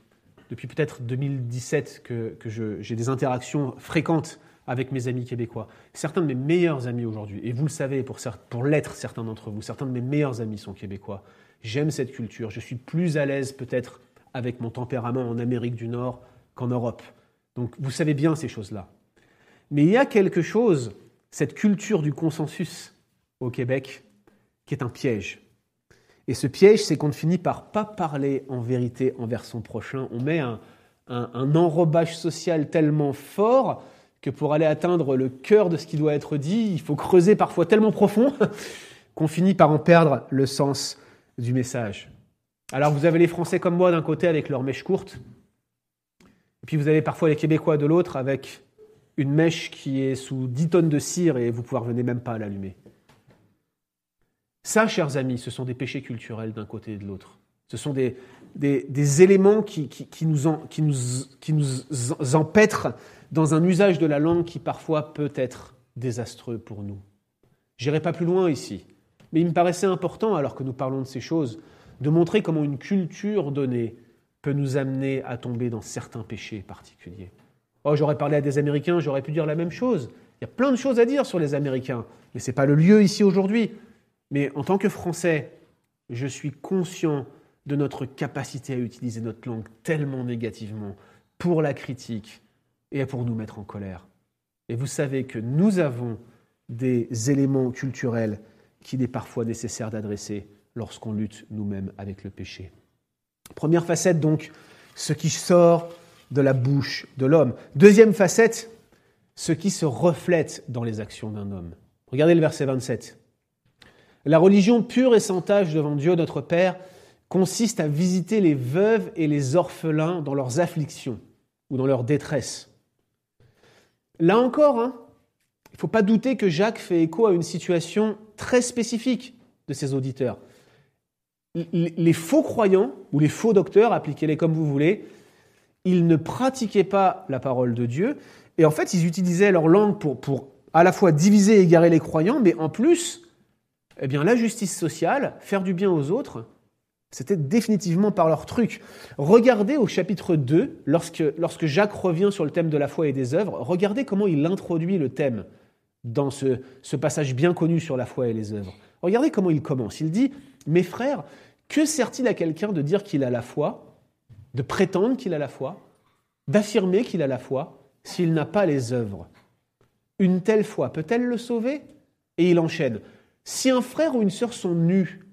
depuis peut-être 2017, que, que j'ai des interactions fréquentes avec mes amis québécois. Certains de mes meilleurs amis aujourd'hui, et vous le savez pour, pour l'être certains d'entre vous, certains de mes meilleurs amis sont québécois. J'aime cette culture, je suis plus à l'aise peut-être avec mon tempérament en Amérique du Nord qu'en Europe. Donc vous savez bien ces choses-là. Mais il y a quelque chose, cette culture du consensus au Québec, qui est un piège. Et ce piège, c'est qu'on ne finit par pas parler en vérité envers son prochain. On met un, enrobage social tellement fort que pour aller atteindre le cœur de ce qui doit être dit, il faut creuser parfois tellement profond qu'on finit par en perdre le sens du message. Alors vous avez les Français comme moi d'un côté avec leur mèche courte, et puis vous avez parfois les Québécois de l'autre avec une mèche qui est sous 10 tonnes de cire et vous ne parvenez même pas l'allumer. Ça, chers amis, ce sont des péchés culturels d'un côté et de l'autre. Ce sont des, éléments qui nous empêtrent dans un usage de la langue qui parfois peut être désastreux pour nous. J'irai pas plus loin ici, mais il me paraissait important, alors que nous parlons de ces choses, de montrer comment une culture donnée peut nous amener à tomber dans certains péchés particuliers. Oh, j'aurais parlé à des Américains, j'aurais pu dire la même chose. Il y a plein de choses à dire sur les Américains, mais ce n'est pas le lieu ici aujourd'hui. Mais en tant que Français, je suis conscient de notre capacité à utiliser notre langue tellement négativement pour la critique et pour nous mettre en colère. Et vous savez que nous avons des éléments culturels qu'il est parfois nécessaire d'adresser lorsqu'on lutte nous-mêmes avec le péché. Première facette donc, ce qui sort de la bouche de l'homme. Deuxième facette, ce qui se reflète dans les actions d'un homme. Regardez le verset 27. La religion pure et sans tache devant Dieu notre Père consiste à visiter les veuves et les orphelins dans leurs afflictions ou dans leur détresse. Là encore, hein, il ne faut pas douter que Jacques fait écho à une situation très spécifique de ses auditeurs. Les faux croyants, ou les faux docteurs, appliquez-les comme vous voulez, ils ne pratiquaient pas la parole de Dieu, et en fait, ils utilisaient leur langue pour, pour à la fois diviser et égarer les croyants, mais en plus, eh bien, la justice sociale, faire du bien aux autres, c'était définitivement par leur truc. Regardez au chapitre 2, lorsque, lorsque Jacques revient sur le thème de la foi et des œuvres, regardez comment il introduit le thème dans ce, ce passage bien connu sur la foi et les œuvres. Regardez comment il commence. Il dit, mes frères, que sert-il à quelqu'un de dire qu'il a la foi, de prétendre qu'il a la foi, d'affirmer qu'il a la foi, s'il n'a pas les œuvres. Une telle foi peut-elle le sauver? Et il enchaîne. Si un frère ou une sœur sont nus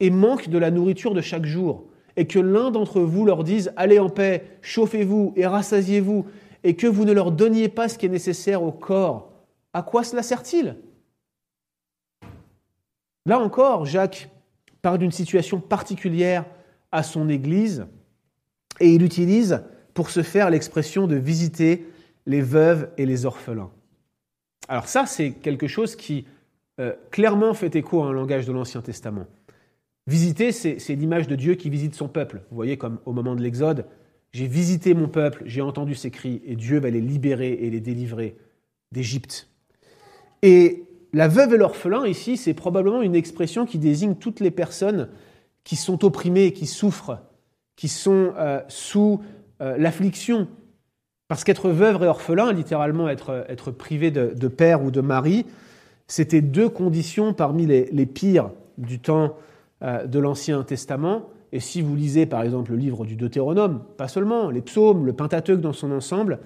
et manquent de la nourriture de chaque jour, et que l'un d'entre vous leur dise Allez en paix, chauffez-vous et rassasiez-vous, et que vous ne leur donniez pas ce qui est nécessaire au corps, à quoi cela sert-il? Là encore, Jacques parle d'une situation particulière à son Église, et il utilise pour se faire l'expression de visiter les veuves et les orphelins. Alors ça, c'est quelque chose qui euh, clairement fait écho à un langage de l'Ancien Testament. Visiter, c'est l'image de Dieu qui visite son peuple. Vous voyez, comme au moment de l'Exode, j'ai visité mon peuple, j'ai entendu ses cris, et Dieu va les libérer et les délivrer d'Égypte. Et la veuve et l'orphelin, ici, c'est probablement une expression qui désigne toutes les personnes qui sont opprimées, qui souffrent, qui sont euh, sous euh, l'affliction. Parce qu'être veuve et orphelin, littéralement être, être privé de, père ou de mari, c'était deux conditions parmi les, pires du temps euh, de l'Ancien Testament. Et si vous lisez par exemple le livre du Deutéronome, pas seulement, les psaumes, le Pentateuque dans son ensemble,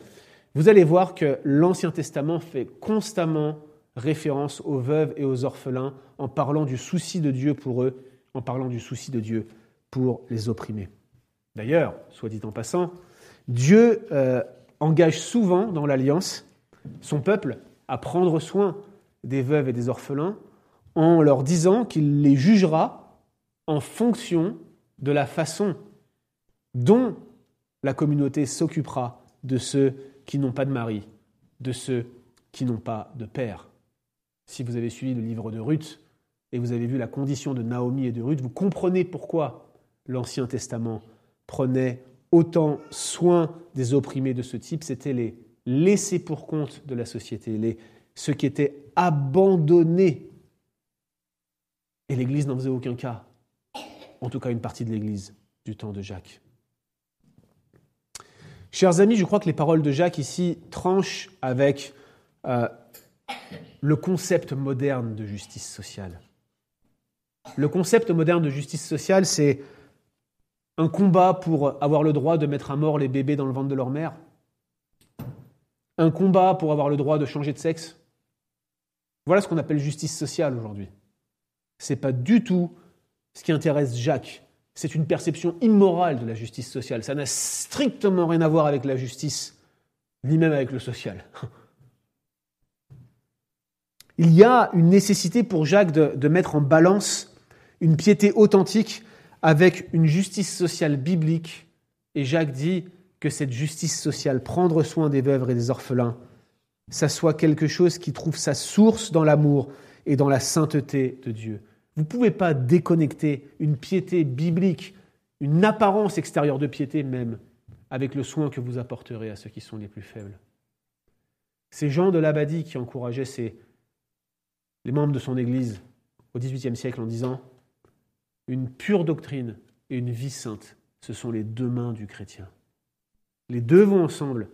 vous allez voir que l'Ancien Testament fait constamment référence aux veuves et aux orphelins en parlant du souci de Dieu pour eux, en parlant du souci de Dieu pour les opprimés. D'ailleurs, soit dit en passant, Dieu euh, engage souvent dans l'Alliance son peuple à prendre soin des veuves et des orphelins en leur disant qu'il les jugera en fonction de la façon dont la communauté s'occupera de ceux qui n'ont pas de mari, de ceux qui n'ont pas de père. Si vous avez suivi le livre de Ruth et vous avez vu la condition de Naomi et de Ruth, vous comprenez pourquoi l'Ancien Testament prenait autant soin des opprimés de ce type, c'était les laissés pour compte de la société, les, ceux qui étaient abandonnés. Et l'Église n'en faisait aucun cas, en tout cas une partie de l'Église du temps de Jacques. Chers amis, je crois que les paroles de Jacques ici tranchent avec euh, le concept moderne de justice sociale. Le concept moderne de justice sociale, c'est un combat pour avoir le droit de mettre à mort les bébés dans le ventre de leur mère, un combat pour avoir le droit de changer de sexe. Voilà ce qu'on appelle justice sociale aujourd'hui. Ce n'est pas du tout ce qui intéresse Jacques. C'est une perception immorale de la justice sociale. Ça n'a strictement rien à voir avec la justice, ni même avec le social. Il y a une nécessité pour Jacques de, de mettre en balance une piété authentique avec une justice sociale biblique. Et Jacques dit que cette justice sociale, prendre soin des veuves et des orphelins, ça soit quelque chose qui trouve sa source dans l'amour et dans la sainteté de Dieu. Vous ne pouvez pas déconnecter une piété biblique, une apparence extérieure de piété même, avec le soin que vous apporterez à ceux qui sont les plus faibles. Ces gens de l'Abadie qui encourageaient les membres de son Église au XVIIIe siècle en disant une pure doctrine et une vie sainte, ce sont les deux mains du chrétien. Les deux vont ensemble,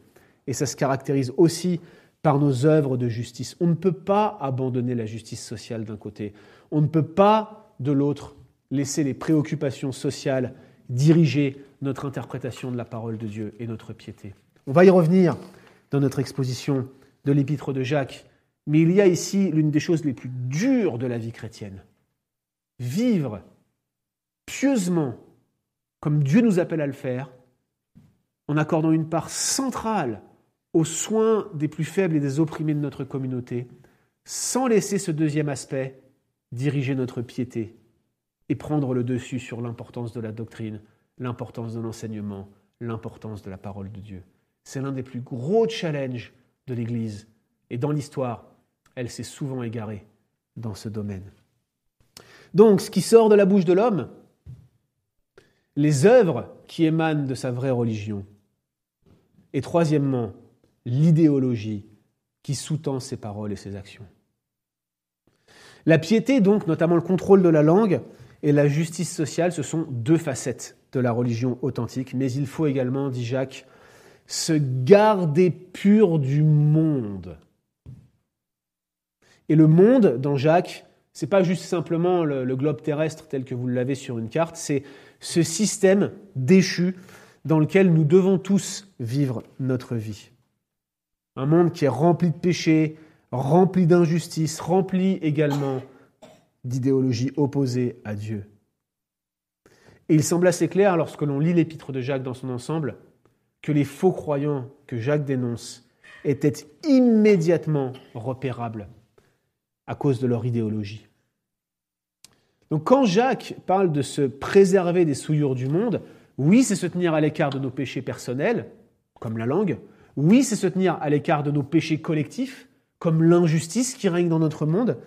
et ça se caractérise aussi par nos œuvres de justice. On ne peut pas abandonner la justice sociale d'un côté, on ne peut pas de l'autre laisser les préoccupations sociales diriger notre interprétation de la parole de Dieu et notre piété. On va y revenir dans notre exposition de l'épître de Jacques, mais il y a ici l'une des choses les plus dures de la vie chrétienne. Vivre pieusement, comme Dieu nous appelle à le faire, en accordant une part centrale aux soins des plus faibles et des opprimés de notre communauté, sans laisser ce deuxième aspect diriger notre piété et prendre le dessus sur l'importance de la doctrine, l'importance de l'enseignement, l'importance de la parole de Dieu. C'est l'un des plus gros challenges de l'Église. Et dans l'histoire, elle s'est souvent égarée dans ce domaine. Donc, ce qui sort de la bouche de l'homme, les œuvres qui émanent de sa vraie religion. Et troisièmement, l'idéologie qui sous-tend ses paroles et ses actions. La piété, donc, notamment le contrôle de la langue, et la justice sociale, ce sont deux facettes de la religion authentique, mais il faut également, dit Jacques, se garder pur du monde. Et le monde, dans Jacques, c'est pas juste simplement le, le, globe terrestre tel que vous l'avez sur une carte, c'est ce système déchu dans lequel nous devons tous vivre notre vie. Un monde qui est rempli de péchés, rempli d'injustice, rempli également d'idéologies opposées à Dieu. Et il semble assez clair, lorsque l'on lit l'épître de Jacques dans son ensemble, que les faux croyants que Jacques dénonce étaient immédiatement repérables à cause de leur idéologie. Donc quand Jacques parle de se préserver des souillures du monde, oui, c'est se tenir à l'écart de nos péchés personnels, comme la langue, oui, c'est se tenir à l'écart de nos péchés collectifs, comme l'injustice qui règne dans notre monde,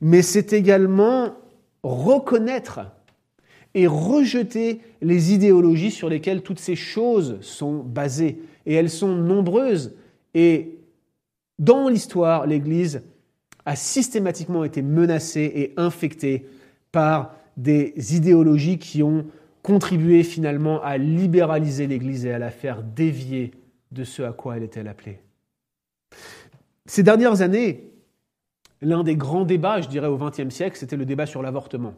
mais c'est également reconnaître et rejeter les idéologies sur lesquelles toutes ces choses sont basées. Et elles sont nombreuses. Et dans l'histoire, l'Église a systématiquement été menacée et infectée par des idéologies qui ont contribué finalement à libéraliser l'Église et à la faire dévier de ce à quoi elle était appelée. Ces dernières années, l'un des grands débats, je dirais, au XXe siècle, c'était le débat sur l'avortement.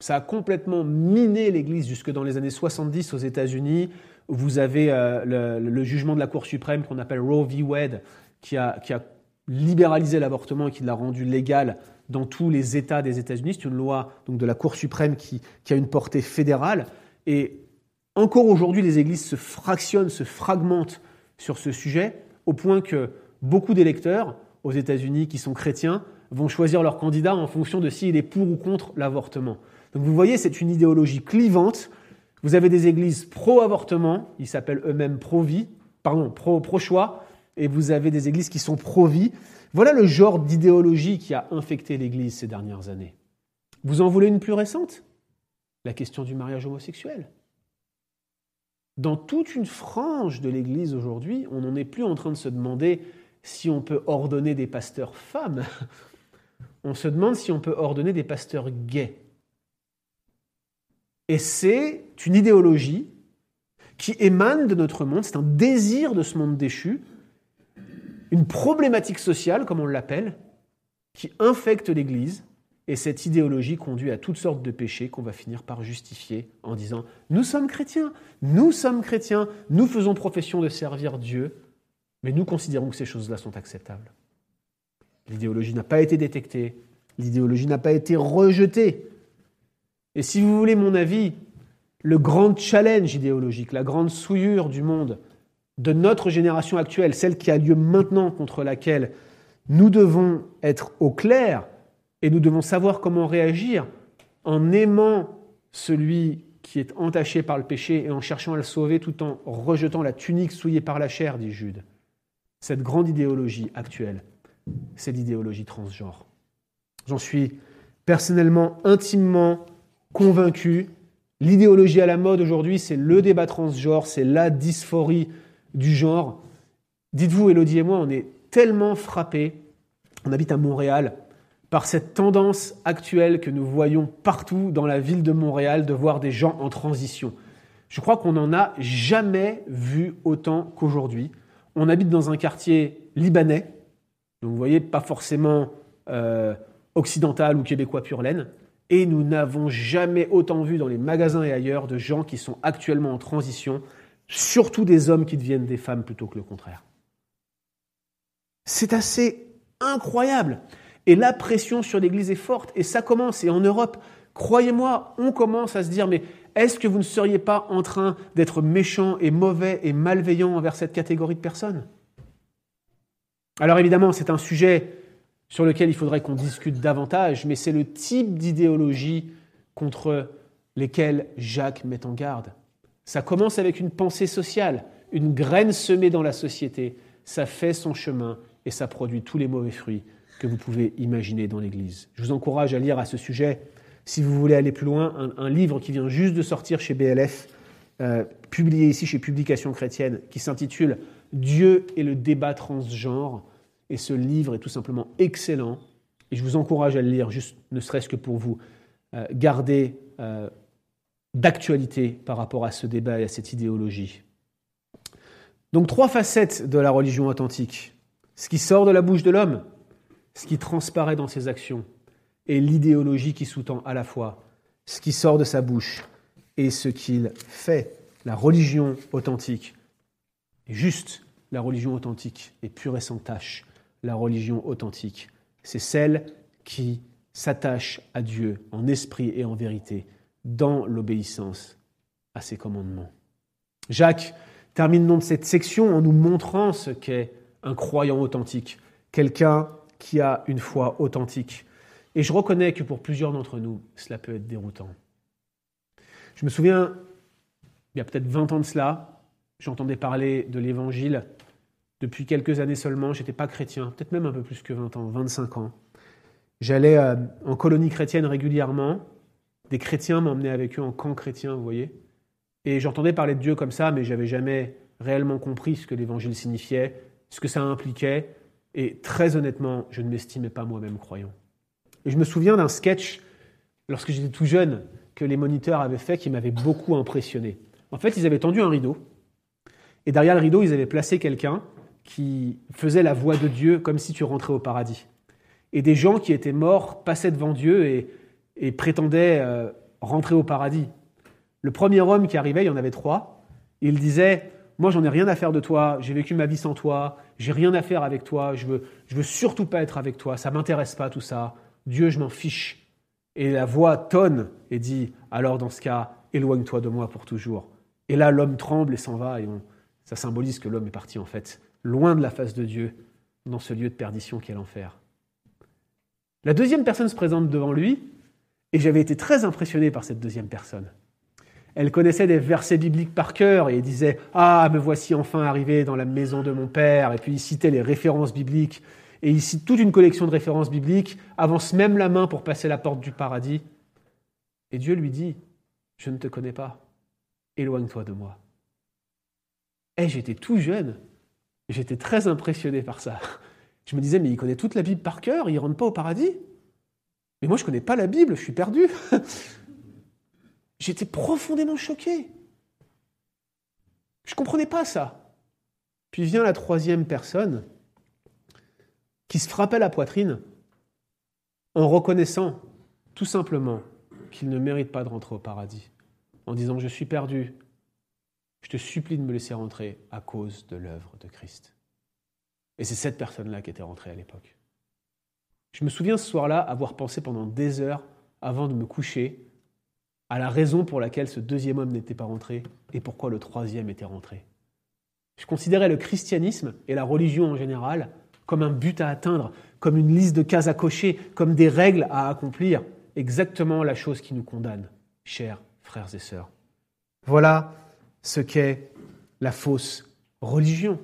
Ça a complètement miné l'Église jusque dans les années 70 aux États-Unis. Vous avez euh, le, jugement de la Cour suprême qu'on appelle Roe v. Wade, qui a, qui a libéralisé l'avortement et qui l'a rendu légal dans tous les États des États-Unis. C'est une loi donc, de la Cour suprême qui, qui a une portée fédérale. Et encore aujourd'hui, les églises se fractionnent, se fragmentent sur ce sujet, au point que beaucoup d'électeurs aux États-Unis qui sont chrétiens vont choisir leur candidat en fonction de s'il est pour ou contre l'avortement. Donc vous voyez, c'est une idéologie clivante. Vous avez des églises pro-avortement, ils s'appellent eux-mêmes pro-vie, pardon, pro-choix, et vous avez des églises qui sont pro-vie. Voilà le genre d'idéologie qui a infecté l'Église ces dernières années. Vous en voulez une plus récente? La question du mariage homosexuel. dans toute une frange de l'Église aujourd'hui, on n'en est plus en train de se demander si on peut ordonner des pasteurs femmes. On se demande si on peut ordonner des pasteurs gays. Et c'est une idéologie qui émane de notre monde, c'est un désir de ce monde déchu, une problématique sociale, comme on l'appelle, qui infecte l'Église et cette idéologie conduit à toutes sortes de péchés qu'on va finir par justifier en disant ⁇ Nous sommes chrétiens, nous sommes chrétiens, nous faisons profession de servir Dieu, mais nous considérons que ces choses-là sont acceptables. L'idéologie n'a pas été détectée, l'idéologie n'a pas été rejetée. Et si vous voulez mon avis, le grand challenge idéologique, la grande souillure du monde de notre génération actuelle, celle qui a lieu maintenant contre laquelle nous devons être au clair, et nous devons savoir comment réagir en aimant celui qui est entaché par le péché et en cherchant à le sauver tout en rejetant la tunique souillée par la chair, dit Jude. Cette grande idéologie actuelle, c'est l'idéologie transgenre. J'en suis personnellement intimement convaincu. L'idéologie à la mode aujourd'hui, c'est le débat transgenre, c'est la dysphorie du genre. Dites-vous, Elodie et moi, on est tellement frappés. On habite à Montréal par cette tendance actuelle que nous voyons partout dans la ville de Montréal de voir des gens en transition. Je crois qu'on n'en a jamais vu autant qu'aujourd'hui. On habite dans un quartier libanais, donc vous voyez, pas forcément euh, occidental ou québécois pur laine, et nous n'avons jamais autant vu dans les magasins et ailleurs de gens qui sont actuellement en transition, surtout des hommes qui deviennent des femmes plutôt que le contraire. C'est assez incroyable. Et la pression sur l'Église est forte, et ça commence, et en Europe, croyez-moi, on commence à se dire, mais est-ce que vous ne seriez pas en train d'être méchant et mauvais et malveillant envers cette catégorie de personnes? Alors évidemment, c'est un sujet sur lequel il faudrait qu'on discute davantage, mais c'est le type d'idéologie contre lesquelles Jacques met en garde. Ça commence avec une pensée sociale, une graine semée dans la société, ça fait son chemin et ça produit tous les mauvais fruits que vous pouvez imaginer dans l'Église. Je vous encourage à lire à ce sujet, si vous voulez aller plus loin, un, livre qui vient juste de sortir chez BLF, euh, publié ici chez Publications chrétiennes, qui s'intitule Dieu et le débat transgenre. Et ce livre est tout simplement excellent. Et je vous encourage à le lire, juste ne serait-ce que pour vous euh, garder euh, d'actualité par rapport à ce débat et à cette idéologie. Donc trois facettes de la religion authentique. Ce qui sort de la bouche de l'homme, ce qui transparaît dans ses actions et l'idéologie qui sous-tend à la fois ce qui sort de sa bouche et ce qu'il fait. La religion authentique est juste, la religion authentique est pure et sans tâche. La religion authentique, c'est celle qui s'attache à Dieu en esprit et en vérité dans l'obéissance à ses commandements. Jacques termine donc cette section en nous montrant ce qu'est un croyant authentique, quelqu'un qui a une foi authentique. Et je reconnais que pour plusieurs d'entre nous, cela peut être déroutant. Je me souviens, il y a peut-être 20 ans de cela, j'entendais parler de l'Évangile depuis quelques années seulement. Je n'étais pas chrétien, peut-être même un peu plus que 20 ans, 25 ans. J'allais euh, en colonie chrétienne régulièrement. Des chrétiens m'emmenaient avec eux en camp chrétien, vous voyez. Et j'entendais parler de Dieu comme ça, mais j'avais jamais réellement compris ce que l'Évangile signifiait, ce que ça impliquait. Et très honnêtement, je ne m'estimais pas moi-même croyant. Et je me souviens d'un sketch, lorsque j'étais tout jeune, que les moniteurs avaient fait qui m'avait beaucoup impressionné. En fait, ils avaient tendu un rideau, et derrière le rideau, ils avaient placé quelqu'un qui faisait la voix de Dieu comme si tu rentrais au paradis. Et des gens qui étaient morts passaient devant Dieu et, prétendaient euh, rentrer au paradis. Le premier homme qui arrivait, il y en avait trois, il disait moi, j'en ai rien à faire de toi, j'ai vécu ma vie sans toi, j'ai rien à faire avec toi, je veux, je veux surtout pas être avec toi, ça m'intéresse pas tout ça. Dieu, je m'en fiche. Et la voix tonne et dit Alors, dans ce cas, éloigne-toi de moi pour toujours. Et là, l'homme tremble et s'en va, et ça symbolise que l'homme est parti en fait, loin de la face de Dieu, dans ce lieu de perdition qu'est l'enfer. La deuxième personne se présente devant lui, et j'avais été très impressionné par cette deuxième personne. Elle connaissait des versets bibliques par cœur et disait Ah, me voici enfin arrivé dans la maison de mon père. Et puis il citait les références bibliques. Et il cite toute une collection de références bibliques, avance même la main pour passer la porte du paradis. Et Dieu lui dit Je ne te connais pas, éloigne-toi de moi. Eh, j'étais tout jeune. J'étais très impressionné par ça. Je me disais, mais il connaît toute la Bible par cœur, il ne rentre pas au paradis. Mais moi, je ne connais pas la Bible, je suis perdu. J'étais profondément choqué. Je ne comprenais pas ça. Puis vient la troisième personne qui se frappait la poitrine en reconnaissant tout simplement qu'il ne mérite pas de rentrer au paradis, en disant Je suis perdu, je te supplie de me laisser rentrer à cause de l'œuvre de Christ. Et c'est cette personne-là qui était rentrée à l'époque. Je me souviens ce soir-là avoir pensé pendant des heures avant de me coucher à la raison pour laquelle ce deuxième homme n'était pas rentré et pourquoi le troisième était rentré. Je considérais le christianisme et la religion en général comme un but à atteindre, comme une liste de cases à cocher, comme des règles à accomplir, exactement la chose qui nous condamne, chers frères et sœurs. Voilà ce qu'est la fausse religion.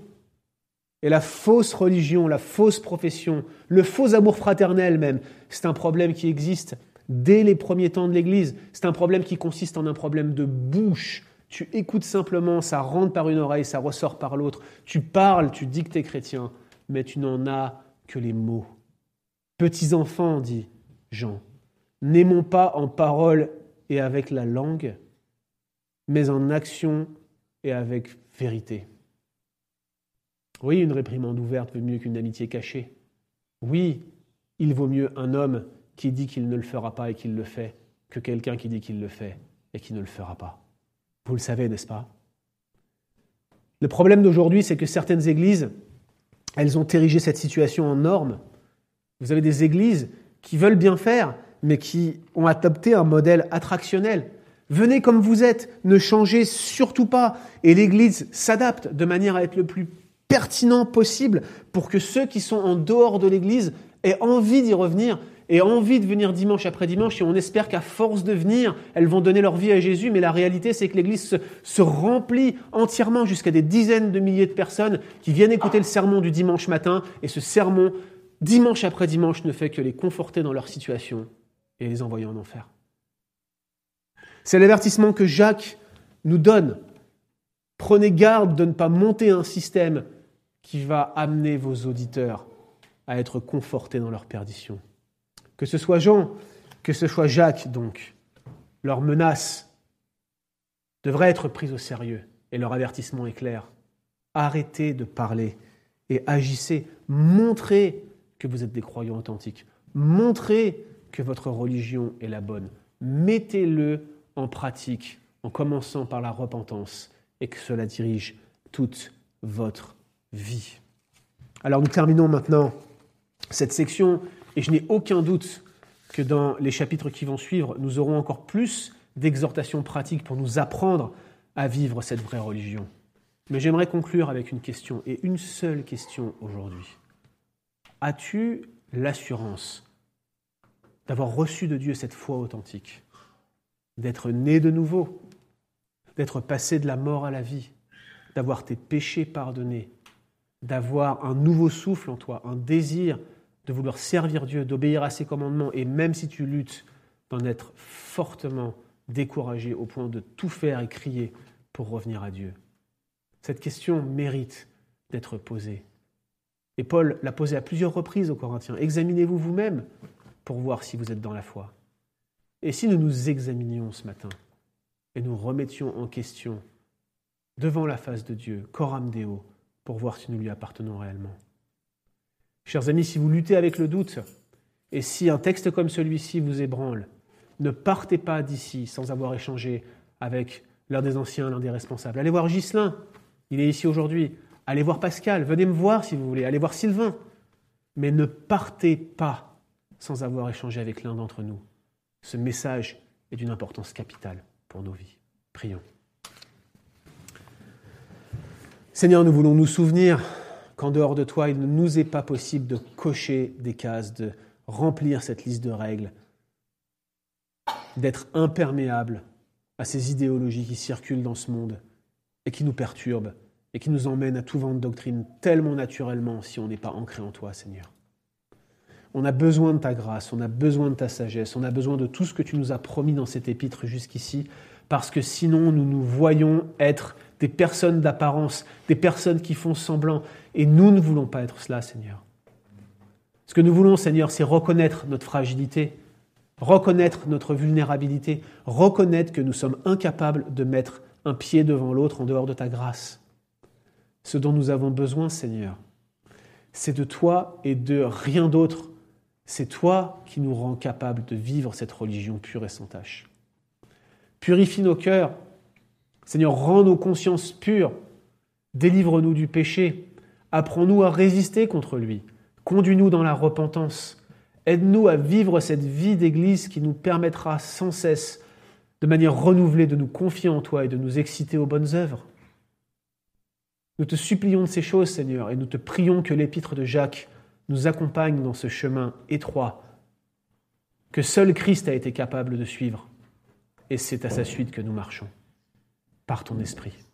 Et la fausse religion, la fausse profession, le faux amour fraternel même, c'est un problème qui existe dès les premiers temps de l'Église. C'est un problème qui consiste en un problème de bouche. Tu écoutes simplement, ça rentre par une oreille, ça ressort par l'autre. Tu parles, tu dis que tu es chrétien, mais tu n'en as que les mots. Petits enfants, dit Jean, n'aimons pas en parole et avec la langue, mais en action et avec vérité. Oui, une réprimande ouverte vaut mieux qu'une amitié cachée. Oui, il vaut mieux un homme qui dit qu'il ne le fera pas et qu'il le fait que quelqu'un qui dit qu'il le fait et qui ne le fera pas. Vous le savez, n'est-ce pas? Le problème d'aujourd'hui, c'est que certaines églises, elles ont érigé cette situation en norme. Vous avez des églises qui veulent bien faire, mais qui ont adopté un modèle attractionnel. Venez comme vous êtes, ne changez surtout pas. Et l'Église s'adapte de manière à être le plus pertinent possible pour que ceux qui sont en dehors de l'Église aient envie d'y revenir et envie de venir dimanche après dimanche. Et on espère qu'à force de venir, elles vont donner leur vie à Jésus. Mais la réalité, c'est que l'Église se, se remplit entièrement jusqu'à des dizaines de milliers de personnes qui viennent écouter le sermon du dimanche matin. Et ce sermon, dimanche après dimanche, ne fait que les conforter dans leur situation et les envoyer en enfer. C'est l'avertissement que Jacques nous donne. Prenez garde de ne pas monter un système qui va amener vos auditeurs à être confortés dans leur perdition. Que ce soit Jean, que ce soit Jacques, donc, leur menace devrait être prise au sérieux et leur avertissement est clair. Arrêtez de parler et agissez. Montrez que vous êtes des croyants authentiques. Montrez que votre religion est la bonne. Mettez-le en pratique en commençant par la repentance et que cela dirige toute votre Alors nous terminons maintenant cette section et je n'ai aucun doute que dans les chapitres qui vont suivre, nous aurons encore plus d'exhortations pratiques pour nous apprendre à vivre cette vraie religion. Mais j'aimerais conclure avec une question, et une seule question aujourd'hui. As-tu l'assurance d'avoir reçu de Dieu cette foi authentique d'être né de nouveau, d'être passé de la mort à la vie, d'avoir tes péchés pardonnés, d'avoir un nouveau souffle en toi, un désir de vouloir servir Dieu, d'obéir à ses commandements, et même si tu luttes, d'en être fortement découragé au point de tout faire et crier pour revenir à Dieu. Cette question mérite d'être posée. Et Paul l'a posée à plusieurs reprises aux Corinthiens. Examinez-vous vous-même pour voir si vous êtes dans la foi. Et si nous nous examinions ce matin et nous remettions en question devant la face de Dieu, coram deo, pour voir si nous lui appartenons réellement Chers amis, si vous luttez avec le doute, et si un texte comme celui-ci vous ébranle, ne partez pas d'ici sans avoir échangé avec l'un des anciens, l'un des responsables. Allez voir Ghislain, il est ici aujourd'hui. Allez voir Pascal, venez me voir si vous voulez. Allez voir Sylvain. Mais ne partez pas sans avoir échangé avec l'un d'entre nous. Ce message est d'une importance capitale pour nos vies. Prions. Seigneur, nous voulons nous souvenir qu'en dehors de toi, il ne nous est pas possible de cocher des cases, de remplir cette liste de règles, d'être imperméable à ces idéologies qui circulent dans ce monde et qui nous perturbent et qui nous emmènent à tout vent de doctrine tellement naturellement si on n'est pas ancré en toi, Seigneur. On a besoin de ta grâce, on a besoin de ta sagesse, on a besoin de tout ce que tu nous as promis dans cet épître jusqu'ici, parce que sinon nous nous voyons être des personnes d'apparence, des personnes qui font semblant. Et nous ne voulons pas être cela, Seigneur. Ce que nous voulons, Seigneur, c'est reconnaître notre fragilité, reconnaître notre vulnérabilité, reconnaître que nous sommes incapables de mettre un pied devant l'autre en dehors de ta grâce. Ce dont nous avons besoin, Seigneur, c'est de toi et de rien d'autre. C'est toi qui nous rends capables de vivre cette religion pure et sans tache. Purifie nos cœurs. Seigneur, rends nos consciences pures. Délivre-nous du péché. Apprends-nous à résister contre lui. Conduis-nous dans la repentance. Aide-nous à vivre cette vie d'Église qui nous permettra sans cesse, de manière renouvelée, de nous confier en toi et de nous exciter aux bonnes œuvres. Nous te supplions de ces choses, Seigneur, et nous te prions que l'épître de Jacques nous accompagne dans ce chemin étroit que seul Christ a été capable de suivre. Et c'est à sa suite que nous marchons, par ton esprit.